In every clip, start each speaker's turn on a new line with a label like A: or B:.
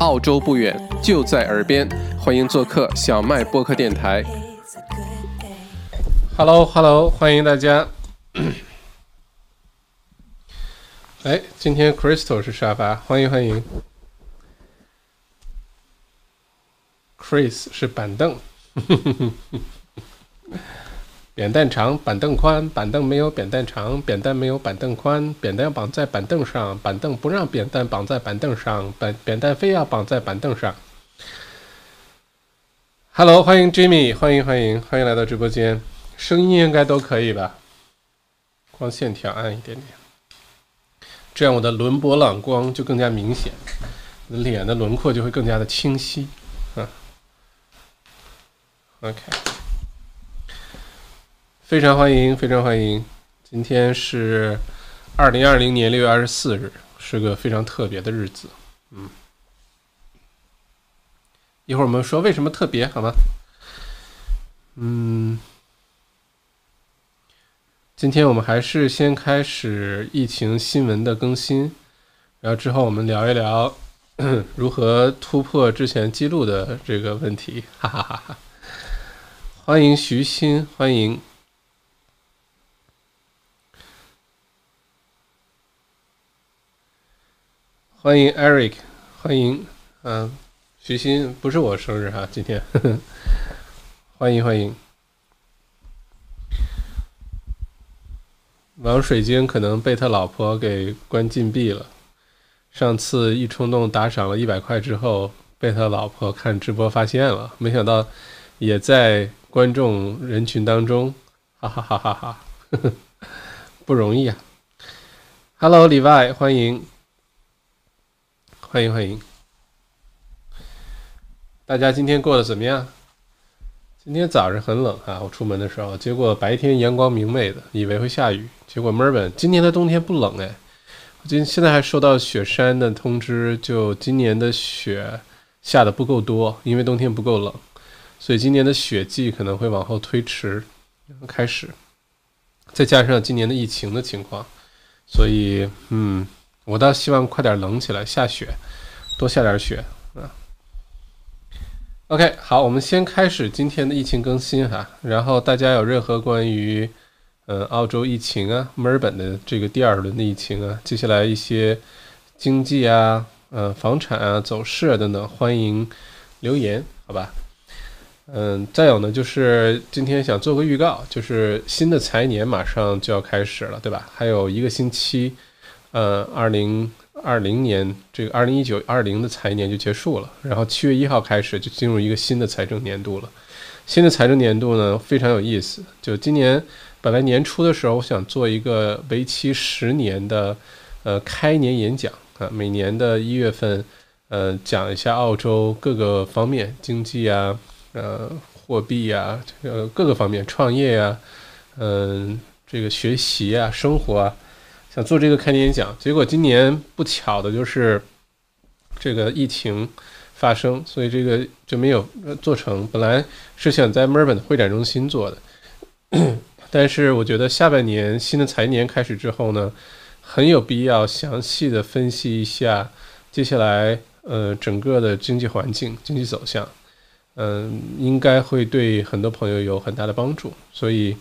A: 澳洲不远，就在耳边，欢迎做客小麦播客电台。Hello，Hello，欢迎大家。哎，今天 Crystal 是沙发，欢迎欢迎。Chris 是板凳。扁担长，板凳宽，板凳没有扁担长，扁担没有板凳宽，扁担绑在板凳上，板凳不让扁担绑在板凳上，板扁担非要绑在板凳上。Hello，欢迎 Jimmy，欢迎欢迎欢迎来到直播间，声音应该都可以吧？光线调暗一点点，这样我的轮廓朗光就更加明显，脸的轮廓就会更加的清晰。嗯，OK。非常欢迎，非常欢迎！今天是二零二零年六月二十四日，是个非常特别的日子。嗯，一会儿我们说为什么特别，好吗？嗯，今天我们还是先开始疫情新闻的更新，然后之后我们聊一聊 如何突破之前记录的这个问题。哈哈哈哈！欢迎徐鑫，欢迎。欢迎 Eric，欢迎，嗯，徐鑫，不是我生日哈，今天，呵 呵欢迎欢迎。王水晶可能被他老婆给关禁闭了，上次一冲动打赏了一百块之后，被他老婆看直播发现了，没想到也在观众人群当中，哈哈哈哈哈，不容易啊。Hello，李外，欢迎。欢迎欢迎，大家今天过得怎么样？今天早上很冷啊，我出门的时候，结果白天阳光明媚的，以为会下雨，结果墨尔本今年的冬天不冷哎，今现在还收到雪山的通知，就今年的雪下的不够多，因为冬天不够冷，所以今年的雪季可能会往后推迟开始，再加上今年的疫情的情况，所以嗯。我倒希望快点冷起来，下雪，多下点雪啊。OK，好，我们先开始今天的疫情更新哈。然后大家有任何关于呃澳洲疫情啊、墨尔本的这个第二轮的疫情啊，接下来一些经济啊、呃房产啊走势啊等等，欢迎留言，好吧？嗯，再有呢，就是今天想做个预告，就是新的财年马上就要开始了，对吧？还有一个星期。呃，二零二零年这个二零一九二零的财年就结束了，然后七月一号开始就进入一个新的财政年度了。新的财政年度呢非常有意思，就今年本来年初的时候，我想做一个为期十年的呃开年演讲啊，每年的一月份呃讲一下澳洲各个方面经济啊，呃货币啊，呃各个方面创业呀，嗯这个学习啊，生活啊。想做这个开年演讲，结果今年不巧的就是这个疫情发生，所以这个就没有做成。本来是想在墨尔本的会展中心做的，但是我觉得下半年新的财年开始之后呢，很有必要详细的分析一下接下来呃整个的经济环境、经济走向，嗯，应该会对很多朋友有很大的帮助，所以。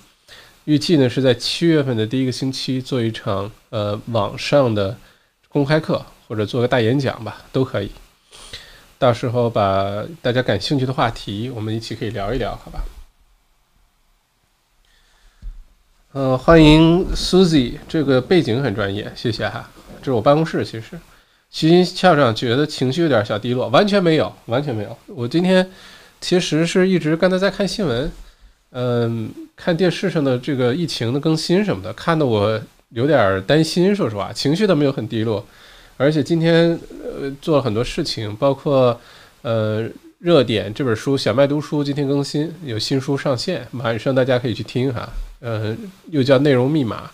A: 预计呢是在七月份的第一个星期做一场呃网上的公开课，或者做个大演讲吧，都可以。到时候把大家感兴趣的话题，我们一起可以聊一聊，好吧？嗯，欢迎 Susie，这个背景很专业，谢谢哈。这是我办公室，其实。徐新校长觉得情绪有点小低落，完全没有，完全没有。我今天其实是一直刚才在看新闻。嗯，看电视上的这个疫情的更新什么的，看得我有点担心。说实话，情绪都没有很低落，而且今天呃做了很多事情，包括呃热点这本书小麦读书今天更新有新书上线，晚上大家可以去听哈。呃，又叫内容密码，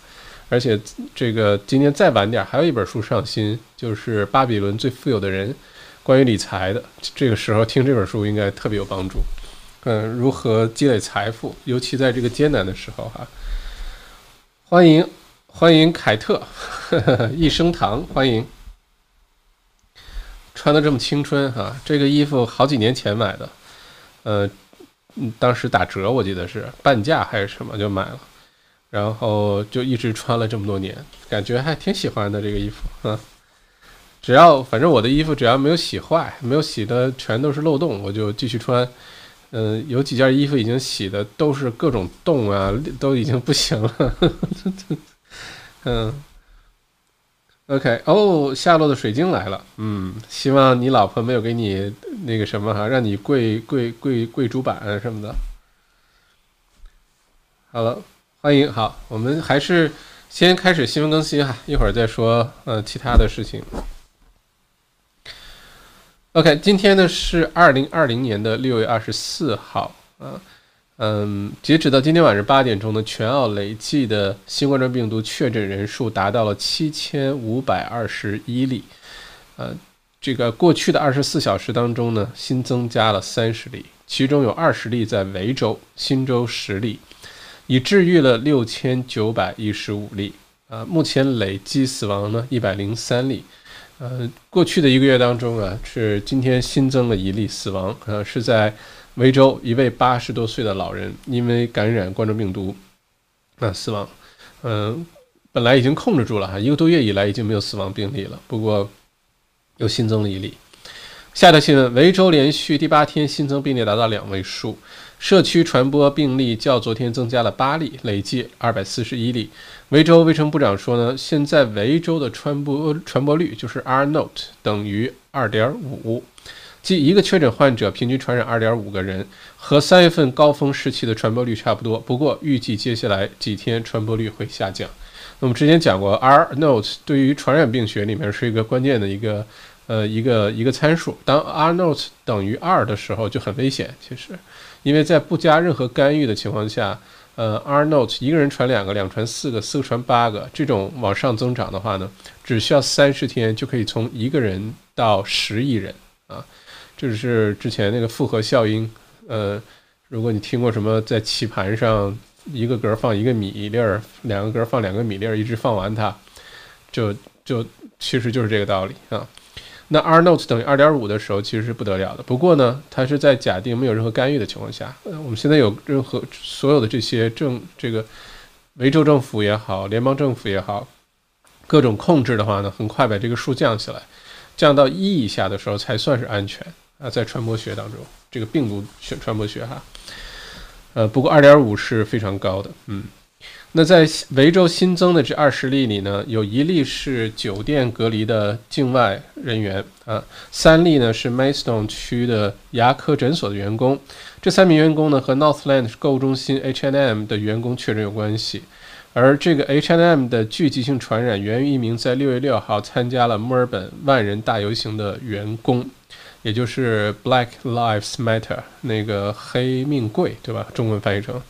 A: 而且这个今天再晚点还有一本书上新，就是巴比伦最富有的人，关于理财的。这个时候听这本书应该特别有帮助。嗯，如何积累财富，尤其在这个艰难的时候哈。欢迎欢迎凯特，一生堂欢迎。穿的这么青春哈。这个衣服好几年前买的，呃，当时打折，我记得是半价还是什么就买了，然后就一直穿了这么多年，感觉还挺喜欢的这个衣服啊。只要反正我的衣服只要没有洗坏，没有洗的全都是漏洞，我就继续穿。嗯，有几件衣服已经洗的都是各种洞啊，都已经不行了。嗯，OK，哦，下落的水晶来了。嗯，希望你老婆没有给你那个什么哈，让你跪跪跪跪主板什么的。好了，欢迎，好，我们还是先开始新闻更新哈，一会儿再说呃其他的事情。OK，今天呢是二零二零年的六月二十四号啊，嗯，截止到今天晚上八点钟呢，全澳累计的新冠状病毒确诊人数达到了七千五百二十一例，呃，这个过去的二十四小时当中呢，新增加了三十例，其中有二十例在维州，新州十例，已治愈了六千九百一十五例，啊，目前累计死亡呢一百零三例。呃，过去的一个月当中啊，是今天新增了一例死亡，呃，是在维州一位八十多岁的老人因为感染冠状病毒那死亡。嗯，本来已经控制住了哈，一个多月以来已经没有死亡病例了，不过又新增了一例。下条新闻：维州连续第八天新增病例达到两位数。社区传播病例较昨天增加了八例，累计二百四十一例。维州卫生部长说呢，现在维州的传播传播率就是 R note 等于二点五，即一个确诊患者平均传染二点五个人，和三月份高峰时期的传播率差不多。不过预计接下来几天传播率会下降。那么之前讲过，R note 对于传染病学里面是一个关键的一个呃一个一个参数。当 R note 等于二的时候就很危险，其实。因为在不加任何干预的情况下，呃，R note 一个人传两个，两传四个，四个传八个，这种往上增长的话呢，只需要三十天就可以从一个人到十亿人啊，这是之前那个复合效应。呃，如果你听过什么在棋盘上一个格放一个米粒儿，两个格放两个米粒儿，一直放完它，就就其实就是这个道理啊。那 R note 等于二点五的时候，其实是不得了的。不过呢，它是在假定没有任何干预的情况下。呃，我们现在有任何所有的这些政，这个维州政府也好，联邦政府也好，各种控制的话呢，很快把这个数降下来，降到一以下的时候才算是安全啊。在传播学当中，这个病毒学传播学哈，呃，不过二点五是非常高的，嗯。那在维州新增的这二十例里呢，有一例是酒店隔离的境外人员啊，三例呢是 Maidstone 区的牙科诊所的员工。这三名员工呢和 Northland 购物中心 H&M 的员工确诊有关系，而这个 H&M 的聚集性传染源于一名在六月六号参加了墨尔本万人大游行的员工，也就是 Black Lives Matter 那个黑命贵，对吧？中文翻译成。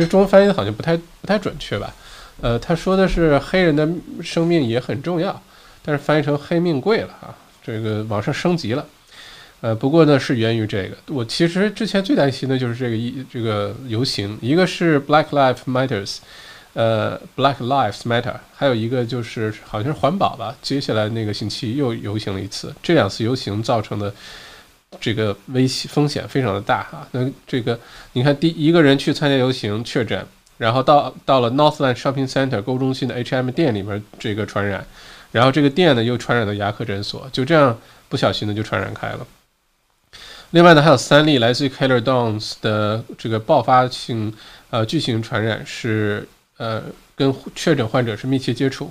A: 其实中文翻译的好像不太不太准确吧？呃，他说的是黑人的生命也很重要，但是翻译成黑命贵了啊，这个往上升级了。呃，不过呢是源于这个。我其实之前最担心的就是这个一这个游行，一个是 Black Lives Matters，呃，Black Lives Matter，还有一个就是好像是环保吧。接下来那个星期又游行了一次，这两次游行造成的。这个危险风险非常的大哈，那这个你看，第一个人去参加游行确诊，然后到到了 Northland Shopping Center 购物中心的 H&M 店里面这个传染，然后这个店呢又传染到牙科诊所，就这样不小心的就传染开了。另外呢，还有三例来自于 Keller Downs 的这个爆发性呃巨型传染是呃跟确诊患者是密切接触，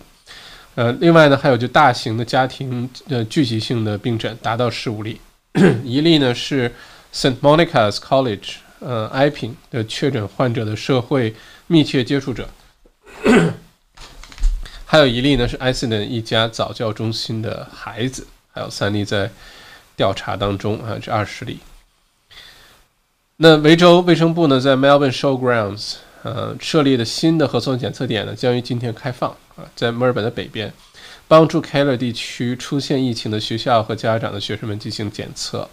A: 呃，另外呢还有就大型的家庭呃聚集性的病诊达到十五例。一例呢是 Saint Monica's College，呃，埃平的确诊患者的社会密切接触者，还有一例呢是埃森的一家早教中心的孩子，还有三例在调查当中啊，这二十例。那维州卫生部呢在 Melbourne Showgrounds，呃，设立的新的核酸检测点呢将于今天开放啊，在墨尔本的北边。帮助 Keller 地区出现疫情的学校和家长的学生们进行检测。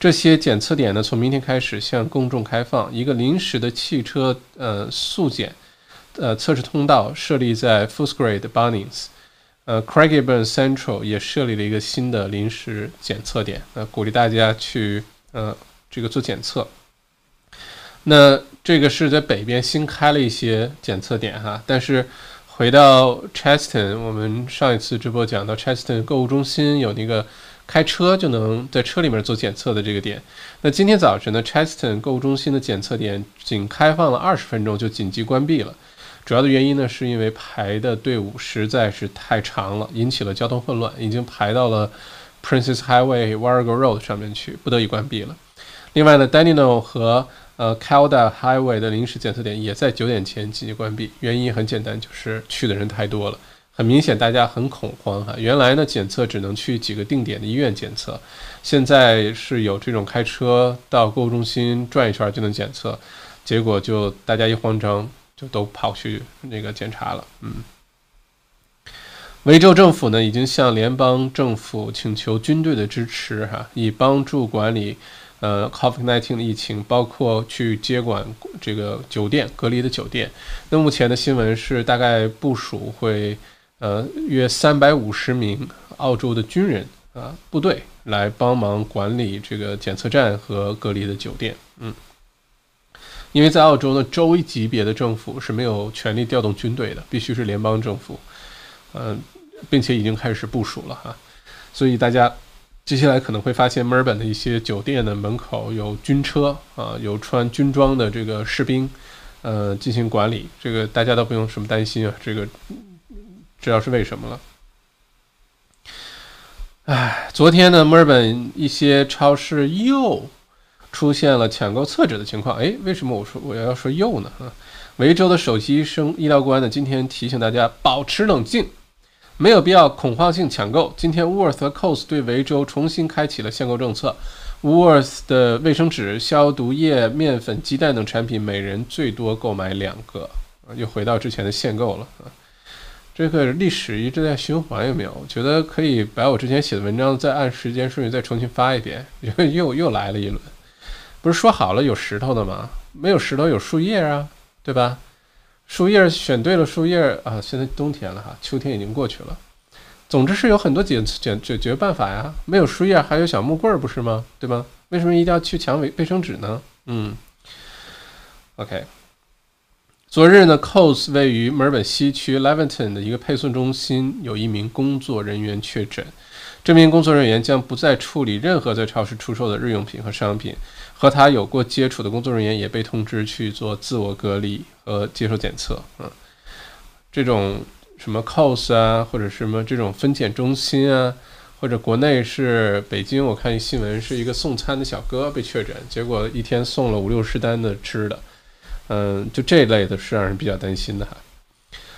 A: 这些检测点呢，从明天开始向公众开放。一个临时的汽车呃速检呃测试通道设立在 f u s g r a d e Bunnings，呃，Craigieburn Central 也设立了一个新的临时检测点，呃，鼓励大家去呃这个做检测。那这个是在北边新开了一些检测点哈，但是回到 Cheston，我们上一次直播讲到 Cheston 购物中心有那个开车就能在车里面做检测的这个点。那今天早晨呢，Cheston 购物中心的检测点仅开放了二十分钟就紧急关闭了。主要的原因呢，是因为排的队伍实在是太长了，引起了交通混乱，已经排到了 Princess Highway Warrego Road 上面去，不得已关闭了。另外呢，Danino 和呃 Calda Highway 的临时检测点也在九点前紧急关闭，原因很简单，就是去的人太多了。很明显，大家很恐慌哈。原来呢，检测只能去几个定点的医院检测，现在是有这种开车到购物中心转一圈就能检测，结果就大家一慌张。就都跑去那个检查了，嗯。维州政府呢已经向联邦政府请求军队的支持，哈，以帮助管理呃 COVID-19 的疫情，包括去接管这个酒店隔离的酒店。那目前的新闻是，大概部署会呃约三百五十名澳洲的军人啊部队来帮忙管理这个检测站和隔离的酒店，嗯。因为在澳洲呢，州一级别的政府是没有权利调动军队的，必须是联邦政府，嗯，并且已经开始部署了哈，所以大家接下来可能会发现墨尔本的一些酒店的门口有军车啊，有穿军装的这个士兵，呃，进行管理，这个大家都不用什么担心啊，这个知道是为什么了。哎，昨天呢，墨尔本一些超市又。出现了抢购厕纸的情况，哎，为什么我说我要说又呢？啊，维州的首席医生医疗官呢，今天提醒大家保持冷静，没有必要恐慌性抢购。今天 Worth 和 c o s 对维州重新开启了限购政策，Worth 的卫生纸、消毒液、面粉、鸡蛋等产品，每人最多购买两个，又回到之前的限购了。这个历史一直在循环，有没有？我觉得可以把我之前写的文章再按时间顺序再重新发一遍，又又来了一轮。不是说好了有石头的吗？没有石头有树叶啊，对吧？树叶选对了树叶啊，现在冬天了哈，秋天已经过去了。总之是有很多解解解决办法呀。没有树叶还有小木棍儿，不是吗？对吧？为什么一定要去抢卫卫生纸呢？嗯，OK。昨日呢，Coles 位于墨尔本西区 Leventon 的一个配送中心有一名工作人员确诊，这名工作人员将不再处理任何在超市出售的日用品和商品。和他有过接触的工作人员也被通知去做自我隔离和接受检测。嗯，这种什么 cos 啊，或者什么这种分拣中心啊，或者国内是北京，我看新闻是一个送餐的小哥被确诊，结果一天送了五六十单的吃的。嗯，就这类的是让人比较担心的哈。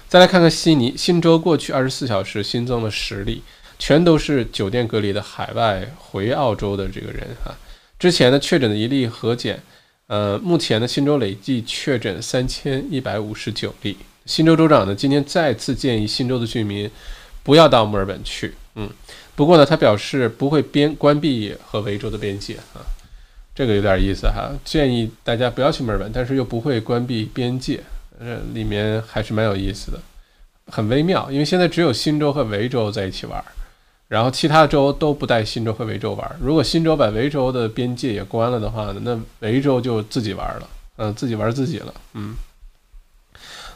A: 再来看看悉尼，新州过去二十四小时新增了十例，全都是酒店隔离的海外回澳洲的这个人哈。之前呢确诊的一例核检，呃，目前呢新州累计确诊三千一百五十九例。新州州长呢今天再次建议新州的居民不要到墨尔本去，嗯，不过呢他表示不会边关闭和维州的边界啊，这个有点意思哈，建议大家不要去墨尔本，但是又不会关闭边界，呃，里面还是蛮有意思的，很微妙，因为现在只有新州和维州在一起玩。然后其他州都不带新州和维州玩。如果新州把维州的边界也关了的话，那维州就自己玩了，嗯，自己玩自己了，嗯。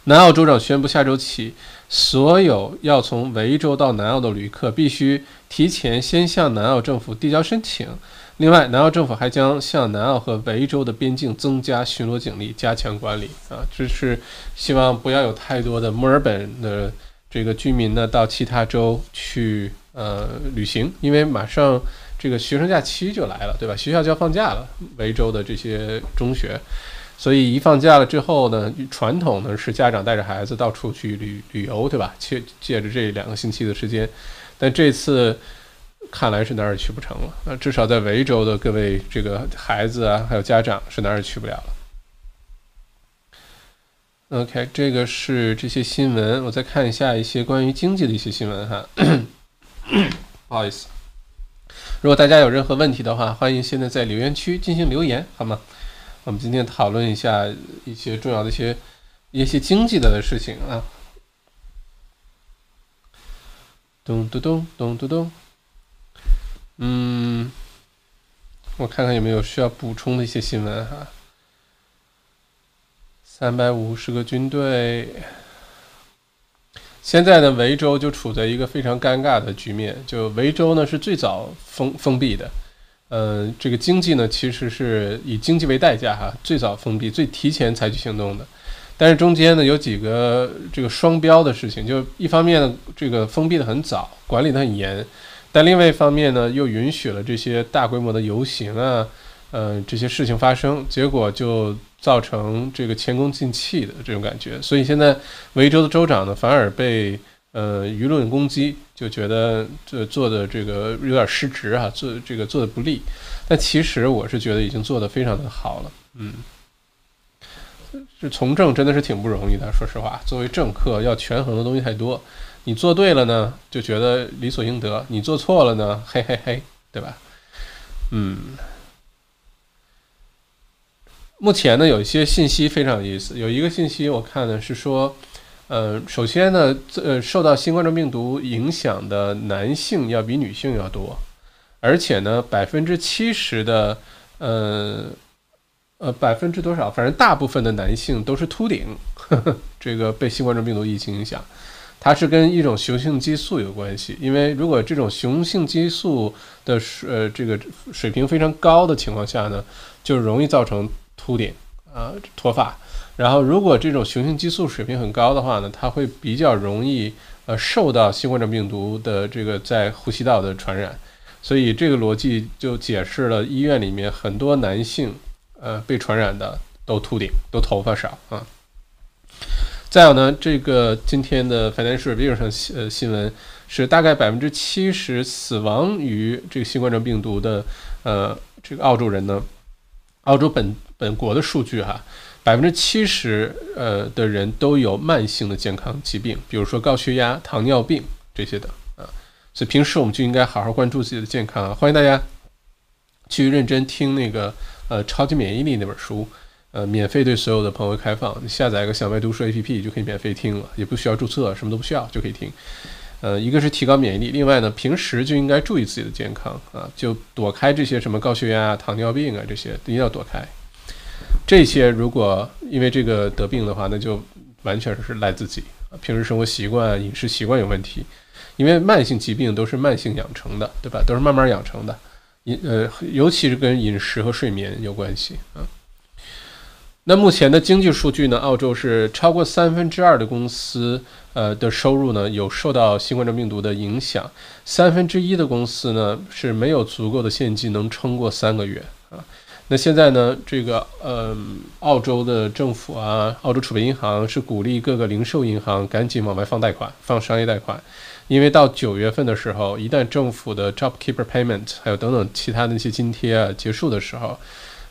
A: 南澳州长宣布，下周起，所有要从维州到南澳的旅客必须提前先向南澳政府递交申请。另外，南澳政府还将向南澳和维州的边境增加巡逻警力，加强管理。啊，这是希望不要有太多的墨尔本的这个居民呢到其他州去。呃，旅行，因为马上这个学生假期就来了，对吧？学校就要放假了，维州的这些中学，所以一放假了之后呢，传统呢是家长带着孩子到处去旅旅游，对吧？借借着这两个星期的时间，但这次看来是哪儿也去不成了。那至少在维州的各位这个孩子啊，还有家长是哪儿也去不了了。OK，这个是这些新闻，我再看一下一些关于经济的一些新闻哈。不好意思，如果大家有任何问题的话，欢迎现在在留言区进行留言，好吗？我们今天讨论一下一些重要的一些一些经济的事情啊。咚咚咚咚咚咚。嗯，我看看有没有需要补充的一些新闻哈。三百五十个军队，现在呢，维州就处在一个非常尴尬的局面。就维州呢是最早封封闭的，嗯，这个经济呢其实是以经济为代价哈，最早封闭、最提前采取行动的。但是中间呢有几个这个双标的事情，就一方面呢这个封闭的很早，管理的很严。但另外一方面呢，又允许了这些大规模的游行啊，呃，这些事情发生，结果就造成这个前功尽弃的这种感觉。所以现在维州的州长呢，反而被呃舆论攻击，就觉得这做的这个有点失职啊，做这个做的不利。但其实我是觉得已经做得非常的好了，嗯，这从政真的是挺不容易的。说实话，作为政客，要权衡的东西太多。你做对了呢，就觉得理所应得；你做错了呢，嘿嘿嘿，对吧？嗯，目前呢有一些信息非常有意思。有一个信息我看呢是说，呃，首先呢，呃，受到新冠状病毒影响的男性要比女性要多，而且呢，百分之七十的，呃，呃，百分之多少？反正大部分的男性都是秃顶，呵 呵这个被新冠状病毒疫情影响。它是跟一种雄性激素有关系，因为如果这种雄性激素的呃这个水平非常高的情况下呢，就容易造成秃顶啊脱发。然后如果这种雄性激素水平很高的话呢，它会比较容易呃受到新冠状病毒的这个在呼吸道的传染。所以这个逻辑就解释了医院里面很多男性呃被传染的都秃顶，都头发少啊。再有呢，这个今天的 Financial Review 上呃新闻是大概百分之七十死亡于这个新冠状病毒的呃这个澳洲人呢，澳洲本本国的数据哈，百分之七十呃的人都有慢性的健康疾病，比如说高血压、糖尿病这些的啊，所以平时我们就应该好好关注自己的健康啊，欢迎大家去认真听那个呃超级免疫力那本书。呃，免费对所有的朋友开放，你下载一个小麦读书 APP 就可以免费听了，也不需要注册，什么都不需要就可以听。呃，一个是提高免疫力，另外呢，平时就应该注意自己的健康啊，就躲开这些什么高血压、糖尿病啊这些，一定要躲开。这些如果因为这个得病的话，那就完全是赖自己啊，平时生活习惯、饮食习惯有问题，因为慢性疾病都是慢性养成的，对吧？都是慢慢养成的，饮呃，尤其是跟饮食和睡眠有关系啊。那目前的经济数据呢？澳洲是超过三分之二的公司，呃的收入呢有受到新冠状病毒的影响，三分之一的公司呢是没有足够的现金能撑过三个月啊。那现在呢，这个呃，澳洲的政府啊，澳洲储备银行是鼓励各个零售银行赶紧往外放贷款，放商业贷款，因为到九月份的时候，一旦政府的 JobKeeper Payment 还有等等其他的那些津贴啊结束的时候，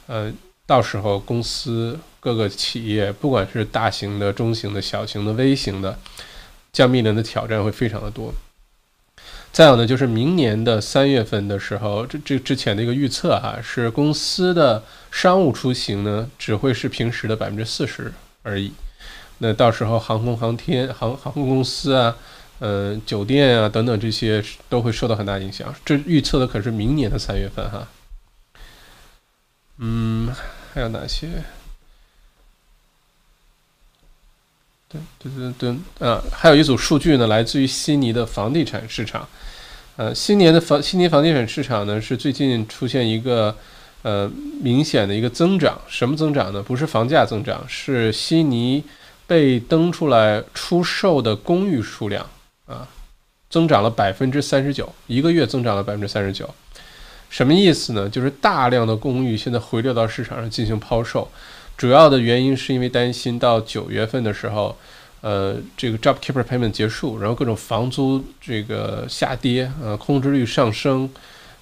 A: 呃。到时候公司各个企业，不管是大型的、中型的、小型的、微型的，将面临的挑战会非常的多。再有呢，就是明年的三月份的时候，这这之前的一个预测哈，是公司的商务出行呢只会是平时的百分之四十而已。那到时候航空航天航航空公司啊，呃，酒店啊等等这些都会受到很大影响。这预测的可是明年的三月份哈。嗯，还有哪些？对对对对，啊，还有一组数据呢，来自于悉尼的房地产市场。呃，新年的房悉尼房地产市场呢，是最近出现一个呃明显的一个增长。什么增长呢？不是房价增长，是悉尼被登出来出售的公寓数量啊，增长了百分之三十九，一个月增长了百分之三十九。什么意思呢？就是大量的公寓现在回流到市场上进行抛售，主要的原因是因为担心到九月份的时候，呃，这个 JobKeeper Payment 结束，然后各种房租这个下跌，呃，空置率上升，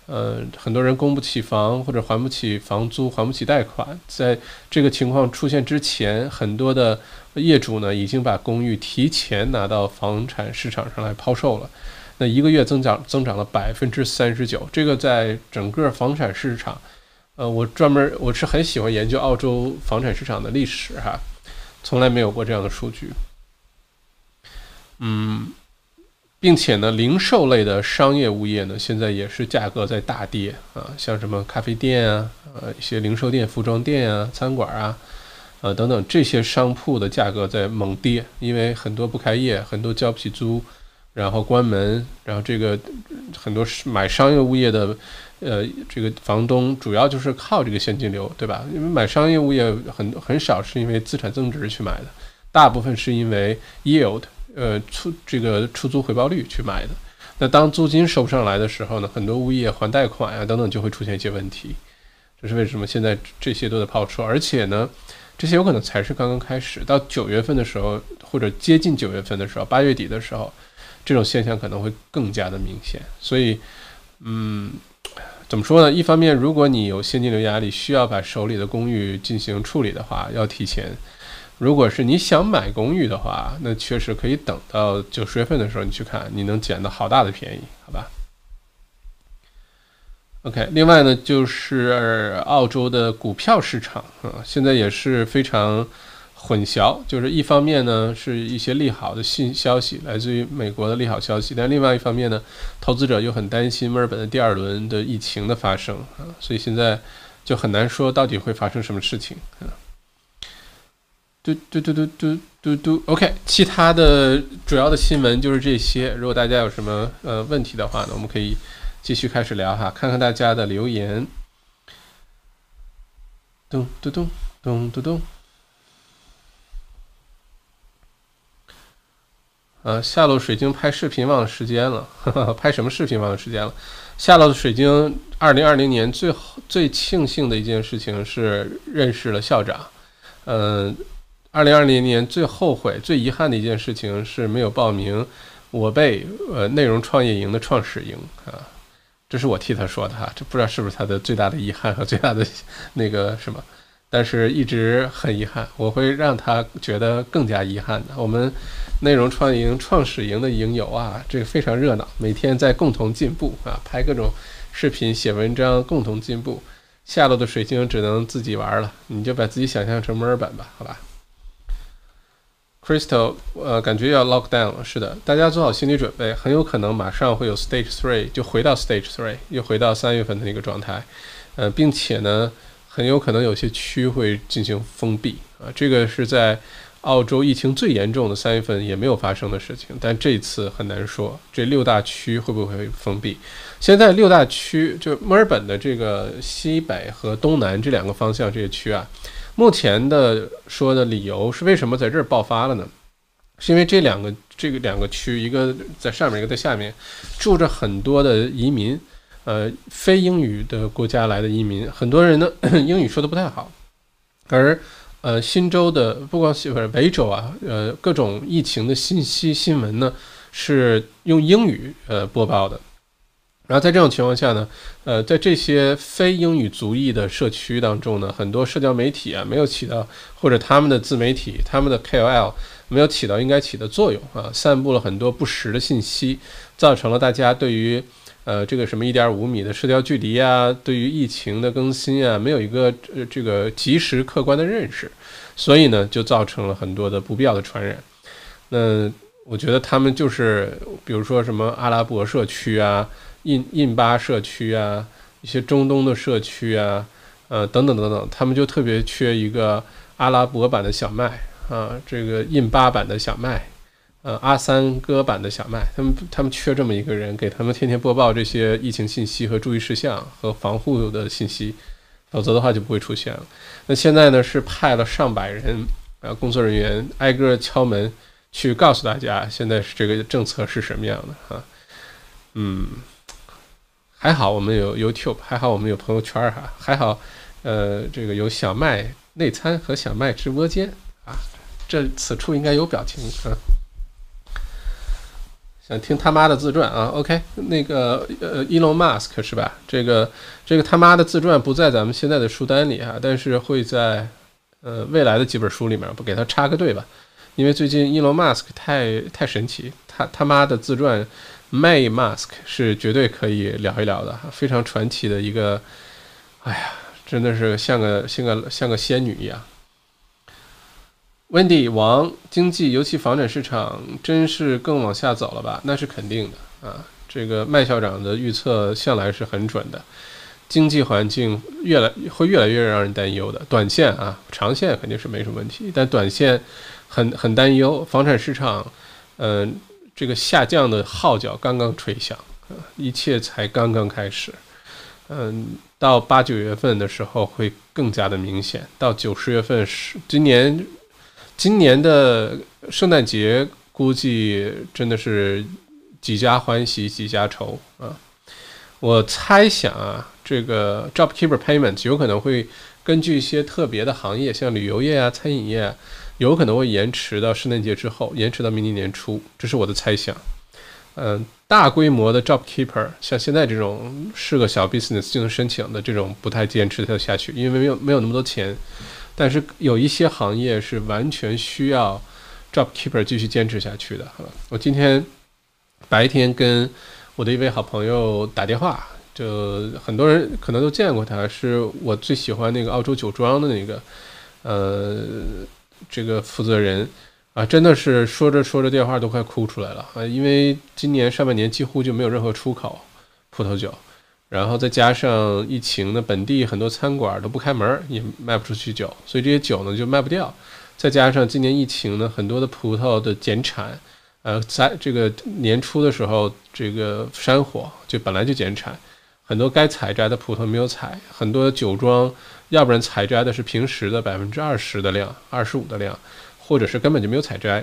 A: 呃，很多人供不起房或者还不起房租，还不起贷款，在这个情况出现之前，很多的业主呢已经把公寓提前拿到房产市场上来抛售了。那一个月增长增长了百分之三十九，这个在整个房产市场，呃，我专门我是很喜欢研究澳洲房产市场的历史哈，从来没有过这样的数据。嗯，并且呢，零售类的商业物业呢，现在也是价格在大跌啊，像什么咖啡店啊，呃，一些零售店、服装店啊、餐馆啊，呃等等这些商铺的价格在猛跌，因为很多不开业，很多交不起租，然后关门，然后这个很多买商业物业的，呃，这个房东主要就是靠这个现金流，对吧？因为买商业物业很很少是因为资产增值去买的，大部分是因为 yield。呃，出这个出租回报率去买的，那当租金收不上来的时候呢，很多物业还贷款啊等等就会出现一些问题，这是为什么现在这些都在抛出，而且呢，这些有可能才是刚刚开始，到九月份的时候或者接近九月份的时候，八月底的时候，这种现象可能会更加的明显。所以，嗯，怎么说呢？一方面，如果你有现金流压力，需要把手里的公寓进行处理的话，要提前。如果是你想买公寓的话，那确实可以等到九十月份的时候你去看，你能捡到好大的便宜，好吧？OK，另外呢，就是澳洲的股票市场啊，现在也是非常混淆，就是一方面呢是一些利好的信消息，来自于美国的利好消息，但另外一方面呢，投资者又很担心墨尔本的第二轮的疫情的发生啊，所以现在就很难说到底会发生什么事情啊。嘟嘟嘟嘟嘟嘟嘟，OK，其他的主要的新闻就是这些。如果大家有什么呃问题的话呢，我们可以继续开始聊哈，看看大家的留言。咚咚咚咚咚咚。呃，下楼水晶拍视频忘了时间了，拍什么视频忘了时间了？下楼的水晶，二零二零年最最庆幸的一件事情是认识了校长，嗯。二零二零年最后悔、最遗憾的一件事情是没有报名我被呃内容创业营的创始营啊，这是我替他说的哈，这不知道是不是他的最大的遗憾和最大的那个什么，但是一直很遗憾，我会让他觉得更加遗憾的。我们内容创营创始营的营友啊，这个非常热闹，每天在共同进步啊，拍各种视频、写文章，共同进步。下落的水晶只能自己玩了，你就把自己想象成墨尔本吧，好吧。Crystal，呃，感觉要 lock down 了。是的，大家做好心理准备，很有可能马上会有 Stage Three，就回到 Stage Three，又回到三月份的那个状态。呃，并且呢，很有可能有些区会进行封闭啊。这个是在澳洲疫情最严重的三月份也没有发生的事情，但这次很难说，这六大区会不会封闭？现在六大区就墨尔本的这个西北和东南这两个方向这些区啊。目前的说的理由是为什么在这儿爆发了呢？是因为这两个这个两个区，一个在上面，一个在下面，住着很多的移民，呃，非英语的国家来的移民，很多人呢 英语说的不太好，而呃新州的不光是不是维州啊，呃各种疫情的信息新闻呢是用英语呃播报的。然后在这种情况下呢，呃，在这些非英语族裔的社区当中呢，很多社交媒体啊没有起到，或者他们的自媒体、他们的 KOL 没有起到应该起的作用啊，散布了很多不实的信息，造成了大家对于呃这个什么一点五米的社交距离啊，对于疫情的更新啊，没有一个呃这个及时客观的认识，所以呢，就造成了很多的不必要的传染。那我觉得他们就是，比如说什么阿拉伯社区啊。印印巴社区啊，一些中东的社区啊，呃，等等等等，他们就特别缺一个阿拉伯版的小麦啊，这个印巴版的小麦，呃，阿三哥版的小麦，他们他们缺这么一个人，给他们天天播报这些疫情信息和注意事项和防护的信息，否则的话就不会出现了。那现在呢，是派了上百人啊，工作人员挨个敲门，去告诉大家现在是这个政策是什么样的啊，嗯。还好我们有 YouTube，还好我们有朋友圈哈，还好，呃，这个有小麦内参和小麦直播间啊，这此处应该有表情啊。想听他妈的自传啊？OK，那个呃，Elon Musk 是吧？这个这个他妈的自传不在咱们现在的书单里啊，但是会在呃未来的几本书里面，不给他插个队吧？因为最近 Elon Musk 太太神奇，他他妈的自传。May Mask 是绝对可以聊一聊的，非常传奇的一个，哎呀，真的是像个像个像个仙女一样。Wendy 王经济，尤其房产市场，真是更往下走了吧？那是肯定的啊。这个麦校长的预测向来是很准的，经济环境越来会越来越让人担忧的。短线啊，长线肯定是没什么问题，但短线很很担忧。房产市场，嗯，这个下降的号角刚刚吹响，一切才刚刚开始。嗯，到八九月份的时候会更加的明显，到九十月份是今年。今年的圣诞节估计真的是几家欢喜几家愁啊！我猜想啊，这个 JobKeeper payments 有可能会根据一些特别的行业，像旅游业啊、餐饮业，有可能会延迟到圣诞节之后，延迟到明年年初，这是我的猜想。嗯，大规模的 JobKeeper，像现在这种是个小 business 就能申请的这种，不太坚持得下去，因为没有没有那么多钱。但是有一些行业是完全需要 job keeper 继续坚持下去的，好吧？我今天白天跟我的一位好朋友打电话，就很多人可能都见过他，是我最喜欢那个澳洲酒庄的那个，呃，这个负责人啊，真的是说着说着电话都快哭出来了啊，因为今年上半年几乎就没有任何出口葡萄酒。然后再加上疫情呢，本地很多餐馆都不开门，也卖不出去酒，所以这些酒呢就卖不掉。再加上今年疫情呢，很多的葡萄的减产，呃，在这个年初的时候，这个山火就本来就减产，很多该采摘的葡萄没有采，很多酒庄要不然采摘的是平时的百分之二十的量、二十五的量，或者是根本就没有采摘。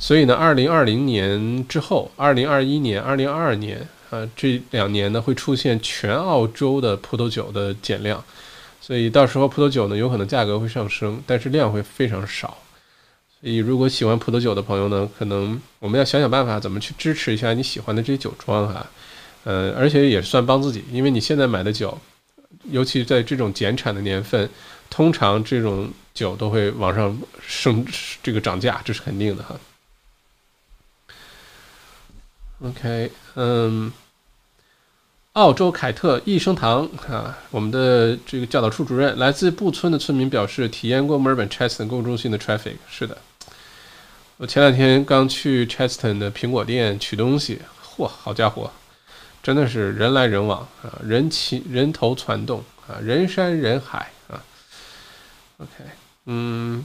A: 所以呢，二零二零年之后，二零二一年、二零二二年。啊，这两年呢会出现全澳洲的葡萄酒的减量，所以到时候葡萄酒呢有可能价格会上升，但是量会非常少。所以如果喜欢葡萄酒的朋友呢，可能我们要想想办法怎么去支持一下你喜欢的这些酒庄哈。呃，而且也算帮自己，因为你现在买的酒，尤其在这种减产的年份，通常这种酒都会往上升，这个涨价，这是肯定的哈。OK，嗯，澳洲凯特益生堂啊，我们的这个教导处主任，来自布村的村民表示，体验过墨尔本 Cheston 购物中心的 traffic。是的，我前两天刚去 Cheston 的苹果店取东西，嚯，好家伙，真的是人来人往啊，人齐人头攒动啊，人山人海啊。OK，嗯。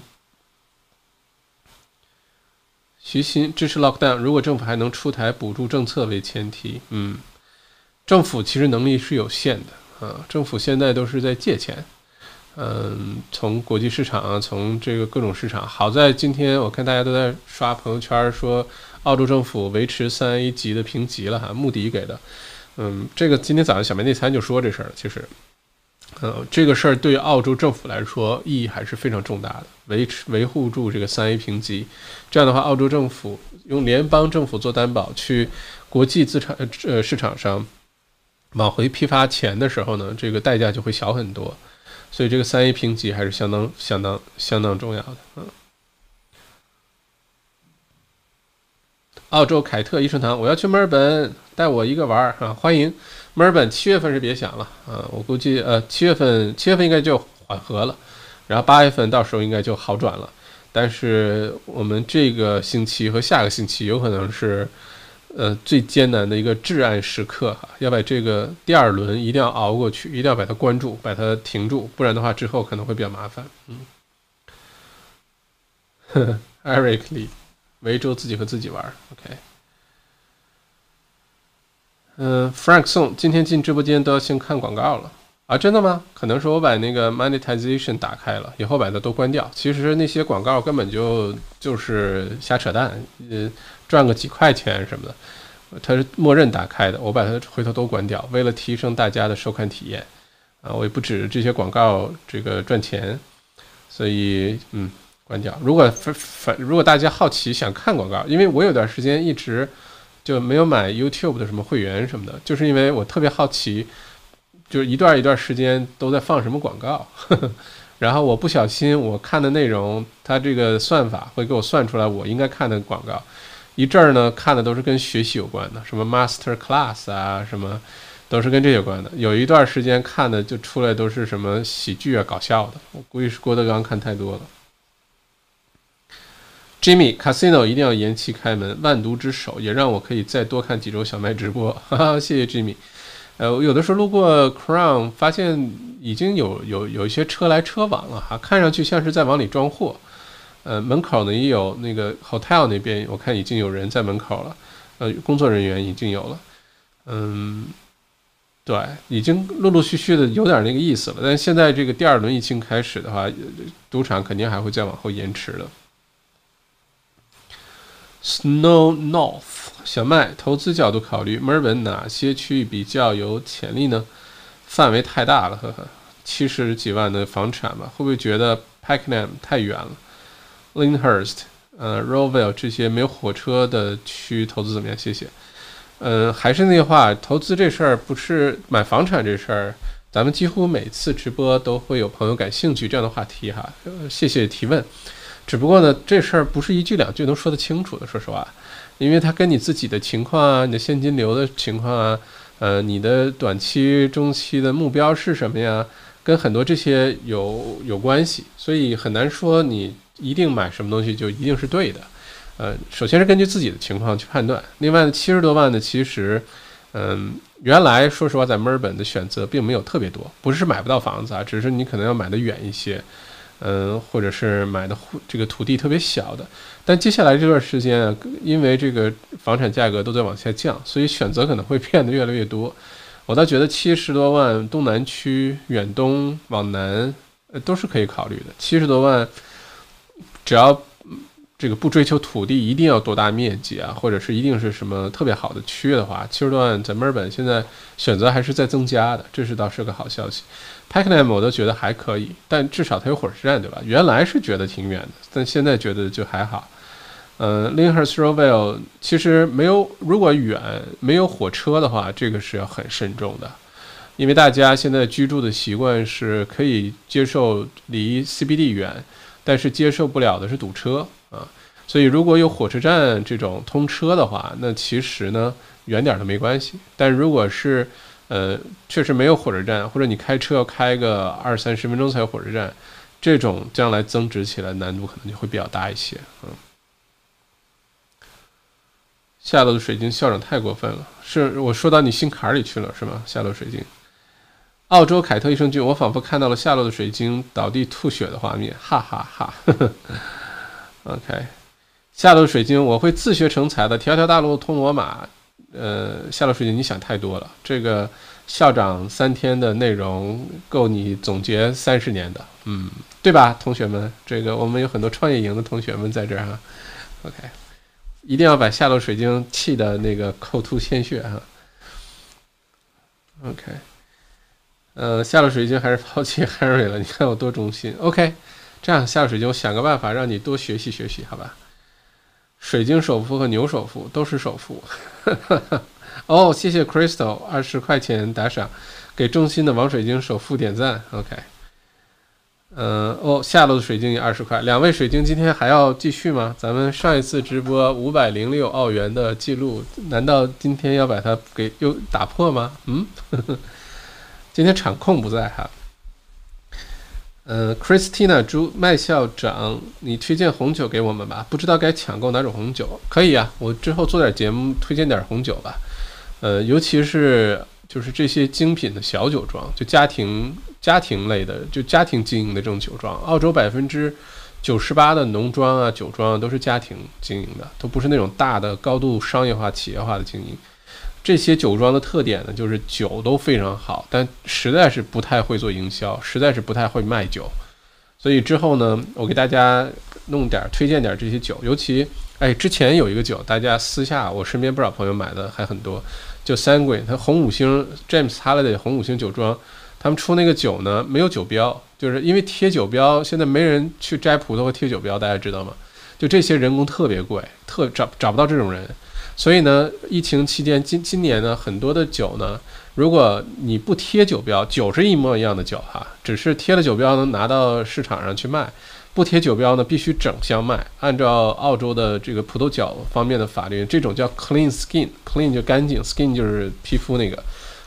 A: 徐新支持 lockdown，如果政府还能出台补助政策为前提，嗯，政府其实能力是有限的啊，政府现在都是在借钱，嗯，从国际市场啊，从这个各种市场，好在今天我看大家都在刷朋友圈说，澳洲政府维持三 A 级的评级了哈，穆迪给的，嗯，这个今天早上小麦内参就说这事儿，其实。呃，这个事儿对澳洲政府来说意义还是非常重大的，维持维护住这个三 A 评级，这样的话，澳洲政府用联邦政府做担保去国际资产呃市场上往回批发钱的时候呢，这个代价就会小很多，所以这个三 A 评级还是相当相当相当重要的。嗯，澳洲凯特医生堂，我要去墨尔本，带我一个玩儿啊，欢迎。墨尔本七月份是别想了啊，我估计呃七月份七月份应该就缓和了，然后八月份到时候应该就好转了。但是我们这个星期和下个星期有可能是呃最艰难的一个至暗时刻哈，要把这个第二轮一定要熬过去，一定要把它关住，把它停住，不然的话之后可能会比较麻烦。嗯，Eric Lee，维州自己和自己玩，OK。嗯，Frank 宋今天进直播间都要先看广告了啊？真的吗？可能是我把那个 monetization 打开了，以后把它都关掉。其实那些广告根本就就是瞎扯淡，呃，赚个几块钱什么的，它是默认打开的。我把它回头都关掉，为了提升大家的收看体验啊，我也不指这些广告这个赚钱，所以嗯，关掉。如果反反如果大家好奇想看广告，因为我有段时间一直。就没有买 YouTube 的什么会员什么的，就是因为我特别好奇，就是一段一段时间都在放什么广告，然后我不小心我看的内容，它这个算法会给我算出来我应该看的广告，一阵儿呢看的都是跟学习有关的，什么 Master Class 啊，什么都是跟这有关的，有一段时间看的就出来都是什么喜剧啊、搞笑的，我估计是郭德纲看太多了。Jimmy Casino 一定要延期开门，万毒之首也让我可以再多看几周小麦直播，哈哈，谢谢 Jimmy。呃，有的时候路过 Crown，发现已经有有有一些车来车往了哈，看上去像是在往里装货。呃，门口呢也有那个 hotel 那边，我看已经有人在门口了，呃，工作人员已经有了。嗯，对，已经陆陆续续的有点那个意思了。但现在这个第二轮疫情开始的话，赌场肯定还会再往后延迟的。Snow North 小麦投资角度考虑，墨尔本哪些区域比较有潜力呢？范围太大了，呵呵，七十几万的房产吧，会不会觉得 Pakenham 太远了？Linhurst，呃 r o v e l l e 这些没有火车的区域投资怎么样？谢谢。嗯，还是那句话，投资这事儿不是买房产这事儿，咱们几乎每次直播都会有朋友感兴趣这样的话题哈。谢谢提问。只不过呢，这事儿不是一句两句能说得清楚的。说实话，因为它跟你自己的情况啊、你的现金流的情况啊、呃，你的短期、中期的目标是什么呀，跟很多这些有有关系，所以很难说你一定买什么东西就一定是对的。呃，首先是根据自己的情况去判断。另外呢，七十多万的其实，嗯，原来说实话，在墨尔本的选择并没有特别多，不是买不到房子啊，只是你可能要买的远一些。嗯，或者是买的这个土地特别小的，但接下来这段时间啊，因为这个房产价格都在往下降，所以选择可能会变得越来越多。我倒觉得七十多万东南区远东往南，呃，都是可以考虑的。七十多万，只要。这个不追求土地一定要多大面积啊，或者是一定是什么特别好的区域的话，七十多万在墨尔本现在选择还是在增加的，这是倒是个好消息。Pakenham 我都觉得还可以，但至少它有火车站，对吧？原来是觉得挺远的，但现在觉得就还好。嗯 l i n h u r s t r o v e l l 其实没有，如果远没有火车的话，这个是要很慎重的，因为大家现在居住的习惯是可以接受离 CBD 远，但是接受不了的是堵车。所以如果有火车站这种通车的话，那其实呢远点都没关系。但如果是呃确实没有火车站，或者你开车要开个二三十分钟才有火车站，这种将来增值起来难度可能就会比较大一些。嗯，下楼的水晶校长太过分了，是我说到你心坎里去了是吗？下楼水晶，澳洲凯特益生菌，我仿佛看到了下楼的水晶倒地吐血的画面，哈哈哈。OK，下楼水晶，我会自学成才的。条条大路通罗马。呃，下楼水晶，你想太多了。这个校长三天的内容够你总结三十年的，嗯，对吧，同学们？这个我们有很多创业营的同学们在这儿哈。OK，一定要把下楼水晶气的那个口吐鲜血哈。OK，呃，下楼水晶还是抛弃 Harry 了，你看我多忠心。OK。这样下水晶，我想个办法让你多学习学习，好吧？水晶首富和牛首富都是首富。哦，谢谢 Crystal 二十块钱打赏，给中心的王水晶首富点赞。OK，嗯，哦，下路的水晶也二十块。两位水晶今天还要继续吗？咱们上一次直播五百零六澳元的记录，难道今天要把它给又打破吗？嗯，今天场控不在哈。嗯，Christina 朱麦校长，你推荐红酒给我们吧？不知道该抢购哪种红酒？可以啊，我之后做点节目推荐点红酒吧。呃，尤其是就是这些精品的小酒庄，就家庭家庭类的，就家庭经营的这种酒庄。澳洲百分之九十八的农庄啊、酒庄啊都是家庭经营的，都不是那种大的高度商业化、企业化的经营。这些酒庄的特点呢，就是酒都非常好，但实在是不太会做营销，实在是不太会卖酒。所以之后呢，我给大家弄点推荐点这些酒，尤其哎，之前有一个酒，大家私下我身边不少朋友买的还很多，就三桂，它红五星 James Halliday 红五星酒庄，他们出那个酒呢没有酒标，就是因为贴酒标，现在没人去摘葡萄和贴酒标，大家知道吗？就这些人工特别贵，特找找不到这种人。所以呢，疫情期间，今今年呢，很多的酒呢，如果你不贴酒标，酒是一模一样的酒哈，只是贴了酒标能拿到市场上去卖，不贴酒标呢，必须整箱卖。按照澳洲的这个葡萄酒方面的法律，这种叫 clean skin，clean 就干净，skin 就是皮肤那个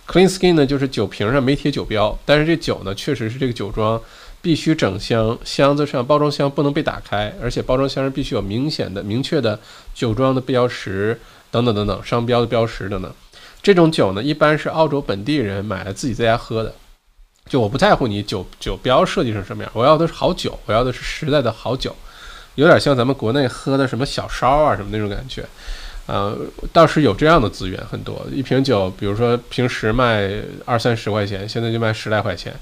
A: ，clean skin 呢就是酒瓶上没贴酒标，但是这酒呢，确实是这个酒庄。必须整箱，箱子上包装箱不能被打开，而且包装箱上必须有明显的、明确的酒庄的标识等等等等，商标的标识等等。这种酒呢，一般是澳洲本地人买来自己在家喝的。就我不在乎你酒酒标设计成什么样，我要的是好酒，我要的是实在的好酒，有点像咱们国内喝的什么小烧啊什么那种感觉。呃，倒是有这样的资源很多，一瓶酒，比如说平时卖二三十块钱，现在就卖十来块钱，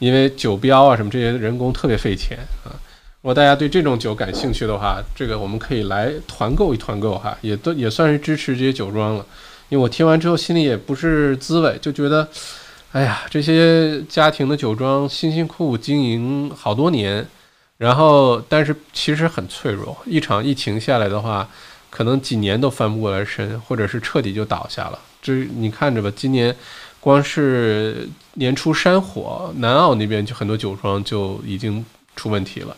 A: 因为酒标啊什么这些人工特别费钱啊。如果大家对这种酒感兴趣的话，这个我们可以来团购一团购哈，也都也算是支持这些酒庄了。因为我听完之后心里也不是滋味，就觉得，哎呀，这些家庭的酒庄辛辛苦苦经营好多年，然后但是其实很脆弱，一场疫情下来的话。可能几年都翻不过来身，或者是彻底就倒下了。这你看着吧，今年光是年初山火，南澳那边就很多酒庄就已经出问题了。